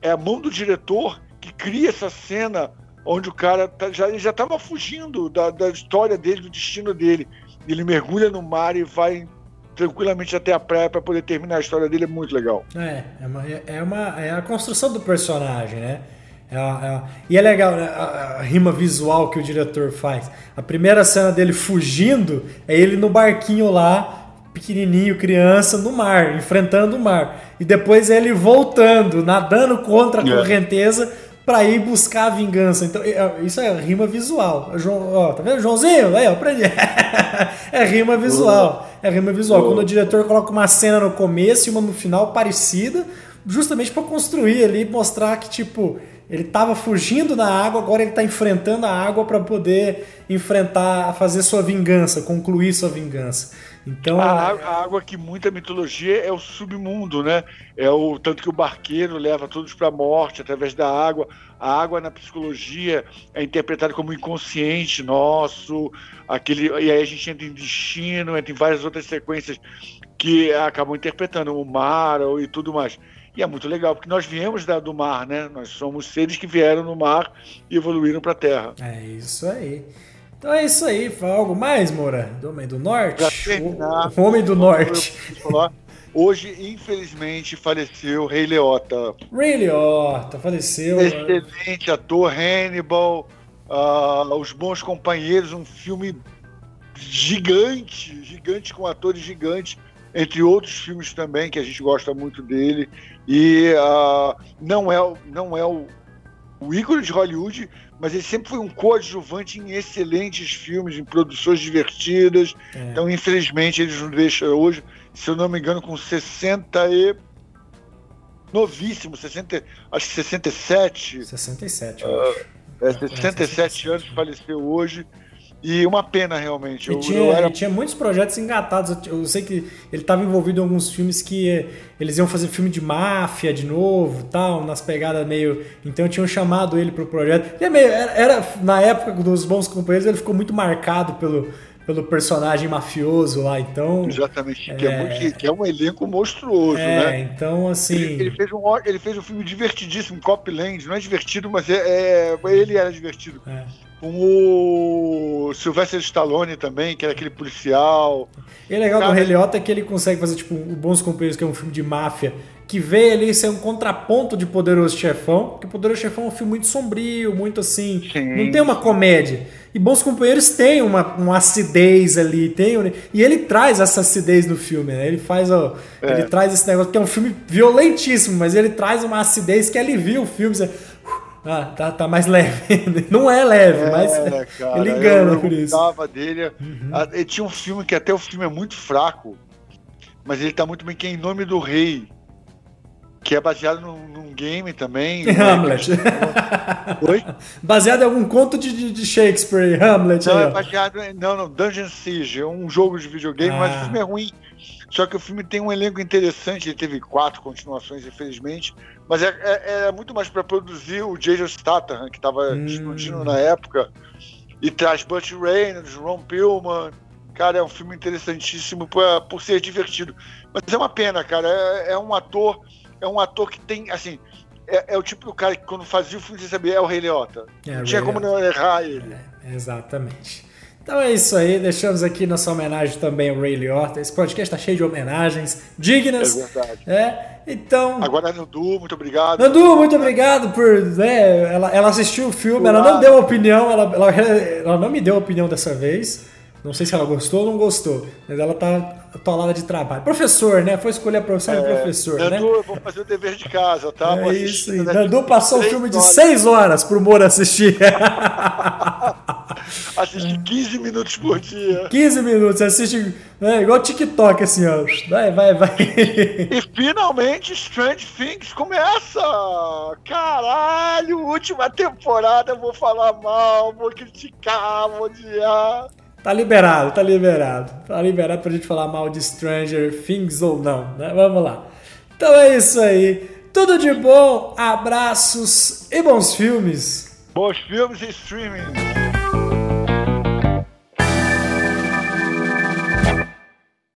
S2: é a mão do diretor que cria essa cena onde o cara tá, já já estava fugindo da, da história dele, do destino dele. Ele mergulha no mar e vai tranquilamente até a praia para poder terminar a história dele é muito legal.
S1: É, é uma, é, uma, é a construção do personagem, né? É, é, e é legal né? a, a, rima visual que o diretor faz. A primeira cena dele fugindo é ele no barquinho lá, pequenininho, criança, no mar, enfrentando o mar. E depois é ele voltando, nadando contra a é. correnteza para ir buscar a vingança. Então, é, isso é rima visual. João, ó, tá vendo? Joãozinho? Aí, ó, aprendi. é rima visual. É rima visual. Quando o diretor coloca uma cena no começo e uma no final parecida, justamente para construir ali, mostrar que, tipo, ele estava fugindo da água, agora ele está enfrentando a água para poder enfrentar, fazer sua vingança, concluir sua vingança. Então,
S2: a, a, água que muita mitologia é o submundo, né? É o tanto que o barqueiro leva todos para a morte através da água. A água na psicologia é interpretada como inconsciente nosso, aquele e aí a gente entra em destino, entra em várias outras sequências que acabam interpretando o mar e tudo mais. E é muito legal, porque nós viemos da, do mar, né? Nós somos seres que vieram no mar e evoluíram para a Terra.
S1: É isso aí. Então é isso aí. Fala algo mais, Moura? Do Homem do Norte?
S2: Terminar,
S1: o Homem do Norte.
S2: Hoje, infelizmente, faleceu Rei Leota.
S1: Rei Leota, faleceu.
S2: Excelente ator, Hannibal, uh, Os Bons Companheiros, um filme gigante, gigante com atores gigantes, entre outros filmes também que a gente gosta muito dele. E uh, não é, não é o, o ícone de Hollywood, mas ele sempre foi um coadjuvante em excelentes filmes, em produções divertidas. É. Então, infelizmente, eles nos deixam hoje, se eu não me engano, com 60 e. Novíssimo, 60, acho que 67.
S1: 67, eu uh, acho.
S2: É, 67 é, 67 anos, faleceu hoje. E uma pena, realmente.
S1: Eu, tinha, eu era... tinha, muitos projetos engatados. Eu sei que ele estava envolvido em alguns filmes que eles iam fazer filme de máfia de novo, tal, nas pegadas meio. Então tinham chamado ele para o projeto. E é meio, era, era, na época dos Bons Companheiros, ele ficou muito marcado pelo, pelo personagem mafioso lá, então.
S2: Exatamente, é... Que, é muito, que, é um elenco monstruoso, é,
S1: né? Então, assim.
S2: Ele, ele, fez um, ele fez um filme divertidíssimo, Copland, não é divertido, mas é, é ele era divertido. É o Sylvester Stallone também, que era aquele policial.
S1: E é legal Cara, do Rei Liotta é que ele consegue fazer tipo o Bons Companheiros, que é um filme de máfia, que vê ali ser um contraponto de Poderoso Chefão, porque Poderoso Chefão é um filme muito sombrio, muito assim, Sim. não tem uma comédia. E Bons Companheiros tem uma, uma acidez ali, tem e ele traz essa acidez no filme, né? Ele faz, ó, é. ele traz esse negócio que é um filme violentíssimo, mas ele traz uma acidez que alivia o filme. Você, ah, tá, tá mais leve. Não é leve, é, mas cara, ele engana eu, por isso.
S2: Eu dele. Uhum. Ah, ele tinha um filme que até o filme é muito fraco, mas ele tá muito bem, que é Em Nome do Rei. Que é baseado num, num game também.
S1: Né? Hamlet. Oi? Baseado em algum conto de, de Shakespeare, Hamlet.
S2: Não, é baseado em, não, não, Dungeon Siege, é um jogo de videogame, ah. mas o filme é ruim. Só que o filme tem um elenco interessante, ele teve quatro continuações, infelizmente, mas é, é, é muito mais para produzir o Jason Statham, que estava hum. explodindo na época, e traz Butch Reynolds, Ron Pillman. Cara, é um filme interessantíssimo pra, por ser divertido. Mas é uma pena, cara. É, é um ator, é um ator que tem, assim, é, é, o tipo do cara que quando fazia o filme você sabia é o Rei Leota. É, não tinha como não errar ele.
S1: É, exatamente. Então é isso aí, deixamos aqui nossa homenagem também ao Ray Liotta. Esse podcast está cheio de homenagens dignas.
S2: É verdade.
S1: É, então.
S2: Agora, Nandu, muito obrigado.
S1: Nandu, muito obrigado por. Né, ela, ela assistiu o filme, ela não deu opinião, ela, ela, ela não me deu opinião dessa vez. Não sei se ela gostou ou não gostou, mas ela tá atolada de trabalho. Professor, né? Foi escolher a profissão é, de professor,
S2: Nandu,
S1: né?
S2: eu vou fazer o dever de casa, tá?
S1: É isso aí. Nandu passou o filme de seis horas pro Moro assistir.
S2: Assiste 15 minutos por dia.
S1: 15 minutos, assiste é, igual TikTok, assim, ó. Vai, vai, vai.
S2: E finalmente Strange Things começa! Caralho, última temporada, eu vou falar mal, vou criticar, vou odiar.
S1: Tá liberado, tá liberado. Tá liberado pra gente falar mal de Stranger Things ou não, né? Vamos lá. Então é isso aí. Tudo de bom, abraços e bons filmes.
S2: Bons filmes e streaming.